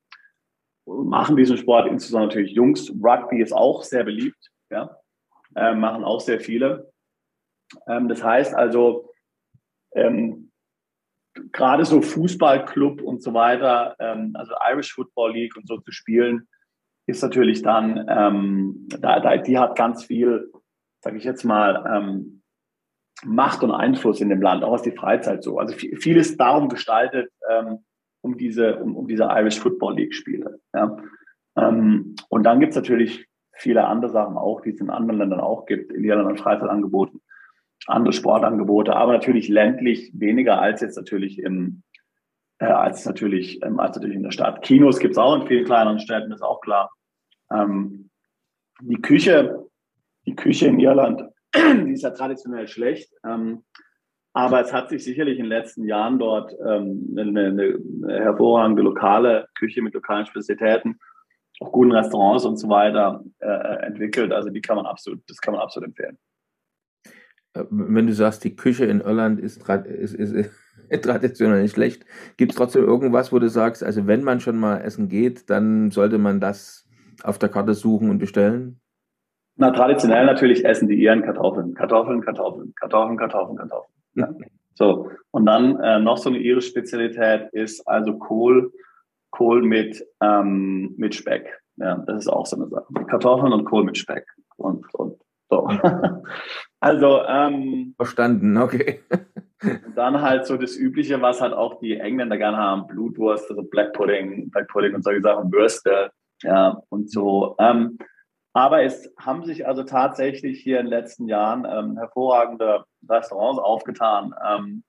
machen diesen Sport, insbesondere natürlich Jungs. Rugby ist auch sehr beliebt, ja, äh, machen auch sehr viele. Ähm, das heißt also, ähm, gerade so Fußballclub und so weiter, ähm, also Irish Football League und so zu spielen, ist natürlich dann, ähm, da, da, die hat ganz viel, sage ich jetzt mal, ähm, Macht und Einfluss in dem Land, auch was die Freizeit so. Also viel, vieles darum gestaltet, ähm, um diese, um, um diese Irish Football League Spiele. Ja. Ähm, und dann gibt es natürlich viele andere Sachen auch, die es in anderen Ländern auch gibt, in Irland Freizeitangeboten, andere Sportangebote, aber natürlich ländlich weniger als jetzt natürlich im, äh, als, natürlich, ähm, als natürlich in der Stadt. Kinos gibt es auch in vielen kleineren Städten, ist auch klar. Ähm, die Küche, die Küche in Irland, die ist ja traditionell schlecht. Ähm, aber es hat sich sicherlich in den letzten Jahren dort ähm, eine, eine, hervorragende lokale Küche mit lokalen Spezialitäten, auch guten Restaurants und so weiter äh, entwickelt. Also die kann man absolut, das kann man absolut empfehlen. Äh, wenn du sagst, die Küche in Irland ist, ist, ist, ist traditionell nicht schlecht, gibt es trotzdem irgendwas, wo du sagst, also wenn man schon mal essen geht, dann sollte man das auf der Karte suchen und bestellen? Na, traditionell natürlich essen die ihren Kartoffeln. Kartoffeln, Kartoffeln, Kartoffeln, Kartoffeln, Kartoffeln. Ja. So, und dann äh, noch so eine ihre Spezialität ist also Kohl, Kohl mit, ähm, mit Speck. Ja, das ist auch so eine Sache. Kartoffeln und Kohl mit Speck. Und, und so. also, ähm, Verstanden, okay. und dann halt so das Übliche, was halt auch die Engländer gerne haben: Blutwurst, also Black Pudding, Black Pudding und solche Sachen, Würste, ja, und so. Ähm, aber es haben sich also tatsächlich hier in den letzten Jahren ähm, hervorragende Restaurants aufgetan, ähm,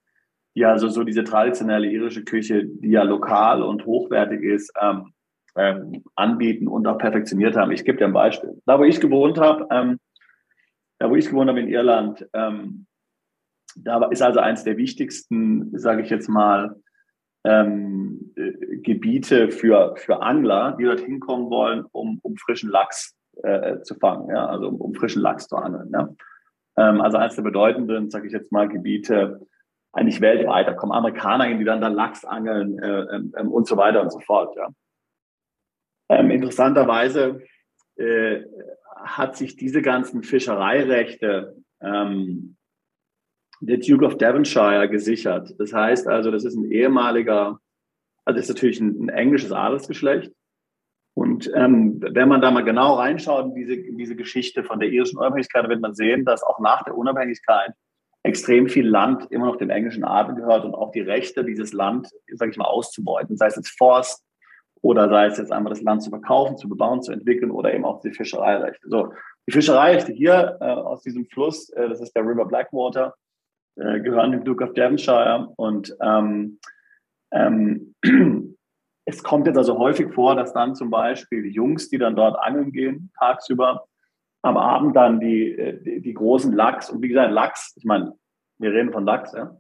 die also so diese traditionelle irische Küche, die ja lokal und hochwertig ist, ähm, ähm, anbieten und auch perfektioniert haben. Ich gebe dir ein Beispiel. Da, wo ich gewohnt habe, ähm, da, wo ich gewohnt habe in Irland, ähm, da ist also eines der wichtigsten, sage ich jetzt mal, äh, Gebiete für, für Angler, die dort hinkommen wollen, um, um frischen Lachs äh, zu fangen, ja, also um, um, frischen Lachs zu angeln. Ja. Ähm, also eines der bedeutenden, sage ich jetzt mal, Gebiete eigentlich weltweit. Da kommen Amerikaner hin, die dann da Lachs angeln äh, ähm, ähm, und so weiter und so fort. Ja. Ähm, interessanterweise äh, hat sich diese ganzen Fischereirechte ähm, der Duke of Devonshire gesichert. Das heißt also, das ist ein ehemaliger, also das ist natürlich ein, ein englisches Adelsgeschlecht, und ähm, wenn man da mal genau reinschaut in diese, diese Geschichte von der irischen Unabhängigkeit, wird man sehen, dass auch nach der Unabhängigkeit extrem viel Land immer noch dem englischen Adel gehört und auch die Rechte, dieses Land, sage ich mal, auszubeuten, sei es jetzt Forst oder sei es jetzt einmal das Land zu verkaufen, zu bebauen, zu entwickeln oder eben auch die Fischereirechte. So, die Fischereirechte hier äh, aus diesem Fluss, äh, das ist der River Blackwater, äh, gehören dem Duke of Devonshire und ähm, ähm, es kommt jetzt also häufig vor, dass dann zum Beispiel die Jungs, die dann dort angeln gehen, tagsüber, am Abend dann die, äh, die, die großen Lachs, und wie gesagt, Lachs, ich meine, wir reden von Lachs, ja,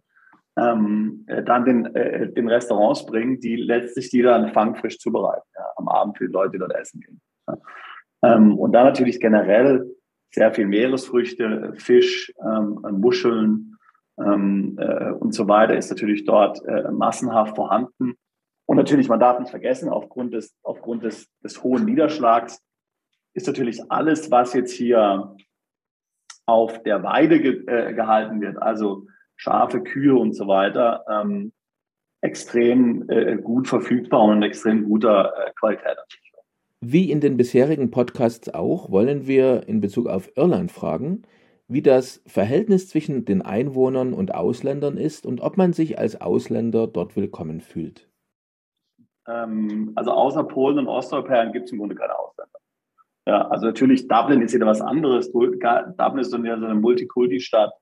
ähm, äh, dann den, äh, den Restaurants bringen, die letztlich die dann fangfrisch zubereiten, ja, am Abend für die Leute, die dort essen gehen. Ja. Ähm, und dann natürlich generell sehr viel Meeresfrüchte, Fisch, ähm, Muscheln ähm, äh, und so weiter ist natürlich dort äh, massenhaft vorhanden. Und natürlich, man darf nicht vergessen, aufgrund des, aufgrund des, des hohen Niederschlags ist natürlich alles, was jetzt hier auf der Weide ge, äh, gehalten wird, also Schafe, Kühe und so weiter, ähm, extrem äh, gut verfügbar und in extrem guter äh, Qualität. Wie in den bisherigen Podcasts auch, wollen wir in Bezug auf Irland fragen, wie das Verhältnis zwischen den Einwohnern und Ausländern ist und ob man sich als Ausländer dort willkommen fühlt. Ähm, also außer Polen und Osteuropäern gibt es im Grunde keine Ausländer. Ja, also natürlich Dublin ist wieder was anderes. Dublin ist so eine, so eine Multikulti-Stadt.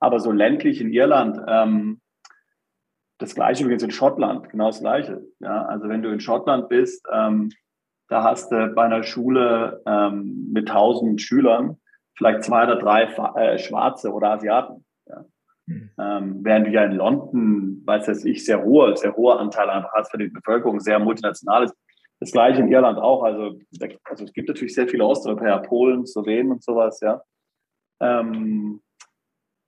Aber so ländlich in Irland, ähm, das Gleiche übrigens in Schottland, genau das Gleiche. Ja, also wenn du in Schottland bist, ähm, da hast du bei einer Schule ähm, mit 1000 Schülern vielleicht zwei oder drei äh, Schwarze oder Asiaten. Mhm. Ähm, während du ja in London, weiß das ich, sehr hohe, sehr hoher Anteil einfach hast für die Bevölkerung, sehr multinational ist. Das gleiche in Irland auch. Also, also es gibt natürlich sehr viele Osteuropäer, Polen, Slowenen und sowas, ja. Ähm,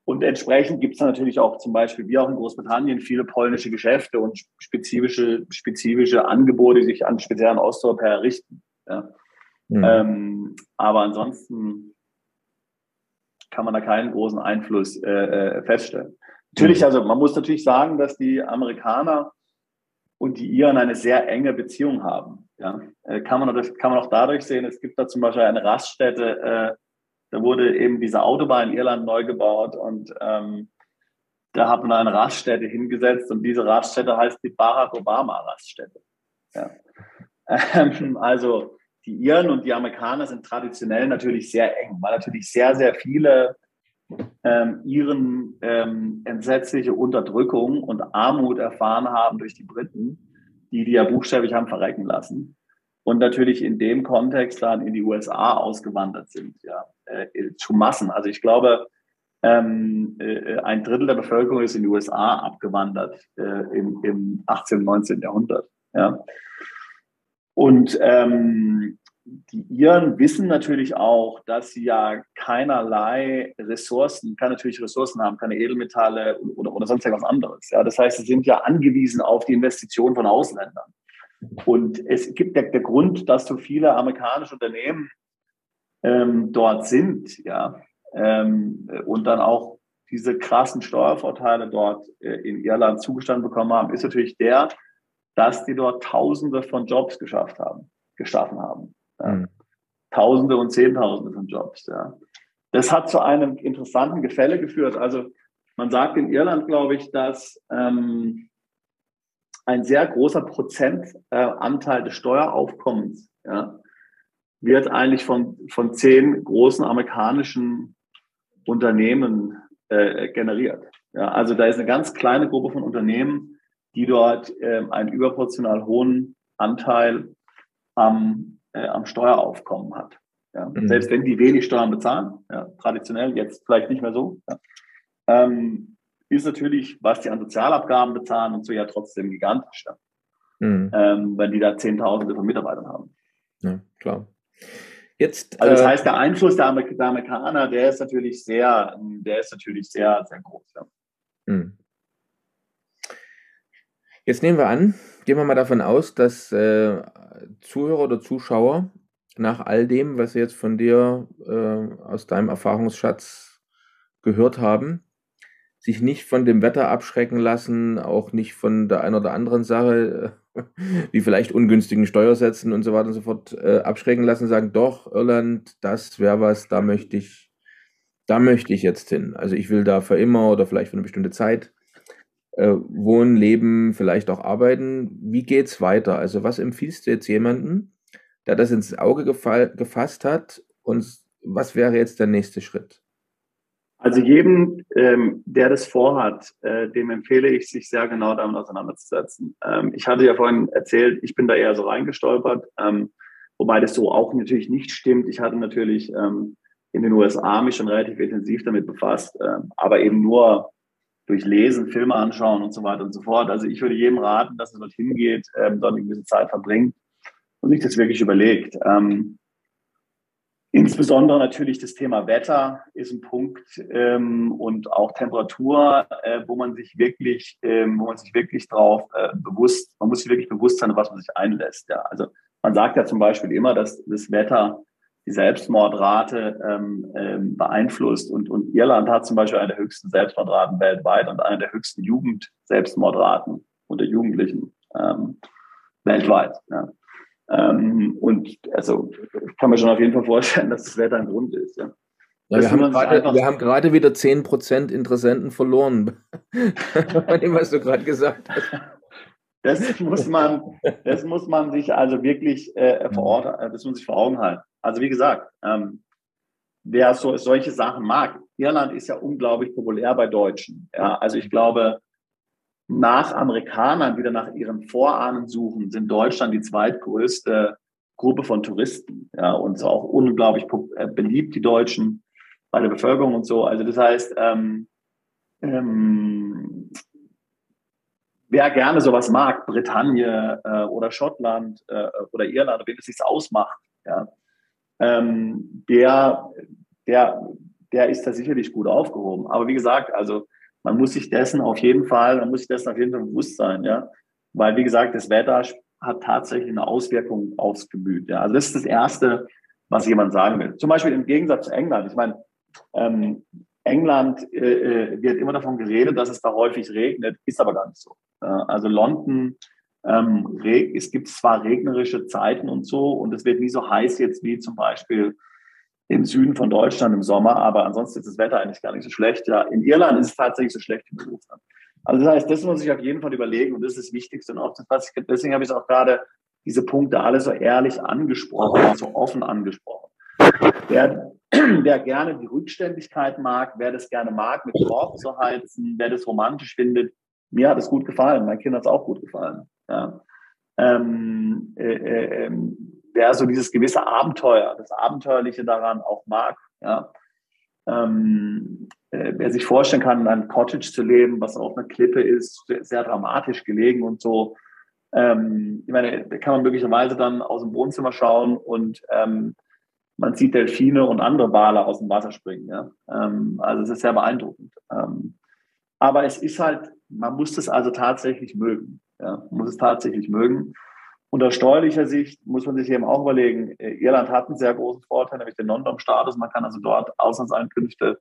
und entsprechend gibt es natürlich auch zum Beispiel, wie auch in Großbritannien, viele polnische Geschäfte und spezifische, spezifische Angebote, die sich an speziellen Osteuropäer richten. Ja. Mhm. Ähm, aber ansonsten kann man da keinen großen Einfluss äh, äh, feststellen. Natürlich, mhm. also man muss natürlich sagen, dass die Amerikaner und die Iren eine sehr enge Beziehung haben. Ja, äh, kann man das kann man auch dadurch sehen. Es gibt da zum Beispiel eine Raststätte. Äh, da wurde eben diese Autobahn in Irland neu gebaut und ähm, da hat man eine Raststätte hingesetzt und diese Raststätte heißt die Barack Obama Raststätte. Ja. Ähm, also die Iren und die Amerikaner sind traditionell natürlich sehr eng, weil natürlich sehr, sehr viele ähm, ihren ähm, entsetzliche Unterdrückung und Armut erfahren haben durch die Briten, die die ja buchstäblich haben verrecken lassen und natürlich in dem Kontext dann in die USA ausgewandert sind, ja, äh, zu Massen. Also ich glaube, ähm, äh, ein Drittel der Bevölkerung ist in die USA abgewandert äh, im, im 18. und 19. Jahrhundert. Ja. Und ähm, die Iren wissen natürlich auch, dass sie ja keinerlei Ressourcen, keine natürlich Ressourcen haben, keine Edelmetalle oder, oder sonst irgendwas anderes. Ja, das heißt, sie sind ja angewiesen auf die Investition von Ausländern. Und es gibt der, der Grund, dass so viele amerikanische Unternehmen ähm, dort sind, ja, ähm, und dann auch diese krassen Steuervorteile dort äh, in Irland zugestanden bekommen haben, ist natürlich der, dass die dort Tausende von Jobs geschafft haben, geschaffen haben. Mhm. Tausende und Zehntausende von Jobs. Ja. Das hat zu einem interessanten Gefälle geführt. Also man sagt in Irland, glaube ich, dass ähm, ein sehr großer Prozentanteil äh, des Steueraufkommens ja, wird eigentlich von, von zehn großen amerikanischen Unternehmen äh, generiert. Ja, also da ist eine ganz kleine Gruppe von Unternehmen, die dort äh, einen überproportional hohen Anteil am, äh, am Steueraufkommen hat. Ja. Mhm. Selbst wenn die wenig Steuern bezahlen, ja, traditionell, jetzt vielleicht nicht mehr so, ja. ähm, ist natürlich, was die an Sozialabgaben bezahlen und so ja trotzdem gigantisch. Mhm. Ähm, wenn die da Zehntausende von Mitarbeitern haben. Ja, klar. Jetzt, also das äh, heißt, der Einfluss der, Amerikaner, der ist natürlich sehr, der ist natürlich sehr, sehr groß. Ja. Mhm. Jetzt nehmen wir an, gehen wir mal davon aus, dass äh, Zuhörer oder Zuschauer nach all dem, was sie jetzt von dir äh, aus deinem Erfahrungsschatz gehört haben, sich nicht von dem Wetter abschrecken lassen, auch nicht von der einen oder anderen Sache, wie vielleicht ungünstigen Steuersätzen und so weiter und so fort, äh, abschrecken lassen, sagen, doch, Irland, das wäre was, da möchte ich, da möchte ich jetzt hin. Also ich will da für immer oder vielleicht für eine bestimmte Zeit äh, wohnen, leben, vielleicht auch arbeiten. Wie geht's weiter? Also was empfiehlst du jetzt jemanden, der das ins Auge gefasst hat und was wäre jetzt der nächste Schritt? Also jedem, ähm, der das vorhat, äh, dem empfehle ich, sich sehr genau damit auseinanderzusetzen. Ähm, ich hatte ja vorhin erzählt, ich bin da eher so reingestolpert, ähm, wobei das so auch natürlich nicht stimmt. Ich hatte natürlich ähm, in den USA mich schon relativ intensiv damit befasst, ähm, aber eben nur durch Lesen, Filme anschauen und so weiter und so fort. Also ich würde jedem raten, dass er dorthin geht, ähm, dort eine gewisse Zeit verbringt und sich das wirklich überlegt. Ähm, Insbesondere natürlich das Thema Wetter ist ein Punkt ähm, und auch Temperatur, äh, wo man sich wirklich, ähm, wo man sich wirklich drauf äh, bewusst, man muss sich wirklich bewusst sein, was man sich einlässt. Ja, also man sagt ja zum Beispiel immer, dass das Wetter die Selbstmordrate ähm, ähm, beeinflusst und, und Irland hat zum Beispiel eine der höchsten Selbstmordraten weltweit und eine der höchsten Jugendselbstmordraten unter Jugendlichen ähm, weltweit. Ja. Ähm, und also kann man schon auf jeden Fall vorstellen, dass das Wetter ein Grund ist. Ja. Ja, wir, haben grade, wir haben gerade wieder 10% Interessenten verloren, von dem, was du gerade gesagt hast. Das muss man, das muss man sich also wirklich äh, vor Ort, äh, das muss man sich vor Augen halten. Also wie gesagt, ähm, wer so, solche Sachen mag, Irland ist ja unglaublich populär bei Deutschen. Ja, also ich glaube, nach Amerikanern wieder nach ihren Vorahnen suchen, sind Deutschland die zweitgrößte Gruppe von Touristen. Ja, und so auch unglaublich äh, beliebt, die Deutschen, bei der Bevölkerung und so. Also das heißt, ähm, ähm, wer gerne sowas mag, Bretagne äh, oder Schottland äh, oder Irland, wenn es sich ausmacht, ja, ähm, der, der, der ist da sicherlich gut aufgehoben. Aber wie gesagt, also man muss sich dessen auf jeden Fall, man muss sich dessen auf jeden Fall bewusst sein, ja. Weil, wie gesagt, das Wetter hat tatsächlich eine Auswirkung aufs Gemüt. Ja. Also das ist das Erste, was jemand sagen will. Zum Beispiel im Gegensatz zu England. Ich meine, ähm, England äh, äh wird immer davon geredet, dass es da häufig regnet, ist aber gar nicht so. Ja. Also London, ähm, es gibt zwar regnerische Zeiten und so, und es wird nie so heiß jetzt wie zum Beispiel im Süden von Deutschland im Sommer, aber ansonsten ist das Wetter eigentlich gar nicht so schlecht. Ja, in Irland ist es tatsächlich so schlecht wie in Russland. Also das heißt, das muss sich auf jeden Fall überlegen und das ist das Wichtigste. Und auch das, ich, deswegen habe ich auch gerade diese Punkte alle so ehrlich angesprochen, so offen angesprochen. Wer, wer gerne die Rückständigkeit mag, wer das gerne mag, mit Torf zu heizen, wer das romantisch findet, mir hat es gut gefallen, mein Kind hat es auch gut gefallen. Ja. Ähm, äh, äh, ähm, wer so dieses gewisse Abenteuer, das Abenteuerliche daran auch mag, ja. Ähm, äh, wer sich vorstellen kann, in einem Cottage zu leben, was auf einer Klippe ist, sehr dramatisch gelegen und so. Ähm, ich meine, da kann man möglicherweise dann aus dem Wohnzimmer schauen und ähm, man sieht Delfine und andere Wale aus dem Wasser springen. Ja? Ähm, also es ist sehr beeindruckend. Ähm, aber es ist halt, man muss es also tatsächlich mögen. Ja? Man muss es tatsächlich mögen. Unter steuerlicher Sicht muss man sich eben auch überlegen, äh, Irland hat einen sehr großen Vorteil, nämlich den Non-Dom-Status. Man kann also dort Auslandseinkünfte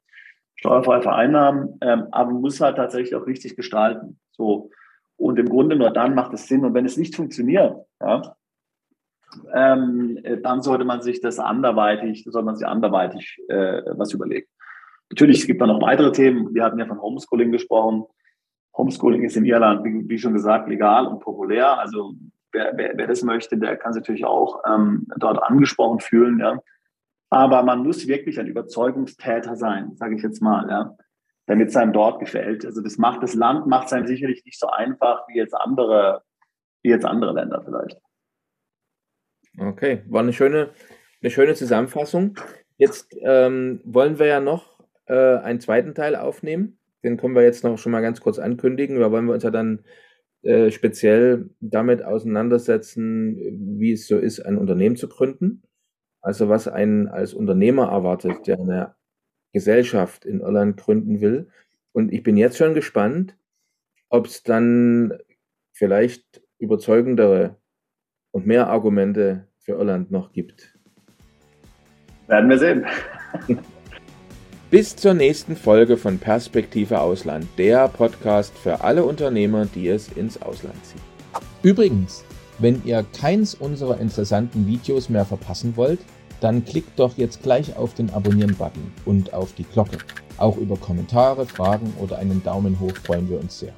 steuerfrei vereinnahmen, ähm, aber man muss halt tatsächlich auch richtig gestalten. So. Und im Grunde nur dann macht es Sinn. Und wenn es nicht funktioniert, ja, ähm, äh, dann sollte man sich das anderweitig, sollte man sich anderweitig äh, was überlegen. Natürlich, es gibt da noch weitere Themen. Wir hatten ja von Homeschooling gesprochen. Homeschooling ist in Irland, wie, wie schon gesagt, legal und populär. Also wer, wer, wer das möchte, der kann sich natürlich auch ähm, dort angesprochen fühlen. Ja. Aber man muss wirklich ein Überzeugungstäter sein, sage ich jetzt mal, ja, damit es einem dort gefällt. Also das macht das Land macht es einem sicherlich nicht so einfach wie jetzt andere, wie jetzt andere Länder vielleicht. Okay, war eine schöne, eine schöne Zusammenfassung. Jetzt ähm, wollen wir ja noch äh, einen zweiten Teil aufnehmen. Den können wir jetzt noch schon mal ganz kurz ankündigen. Da wollen wir uns ja dann äh, speziell damit auseinandersetzen, wie es so ist, ein Unternehmen zu gründen. Also was einen als Unternehmer erwartet, der eine Gesellschaft in Irland gründen will. Und ich bin jetzt schon gespannt, ob es dann vielleicht überzeugendere und mehr Argumente für Irland noch gibt. Werden wir sehen. Bis zur nächsten Folge von Perspektive Ausland, der Podcast für alle Unternehmer, die es ins Ausland ziehen. Übrigens, wenn ihr keins unserer interessanten Videos mehr verpassen wollt, dann klickt doch jetzt gleich auf den Abonnieren-Button und auf die Glocke. Auch über Kommentare, Fragen oder einen Daumen hoch freuen wir uns sehr.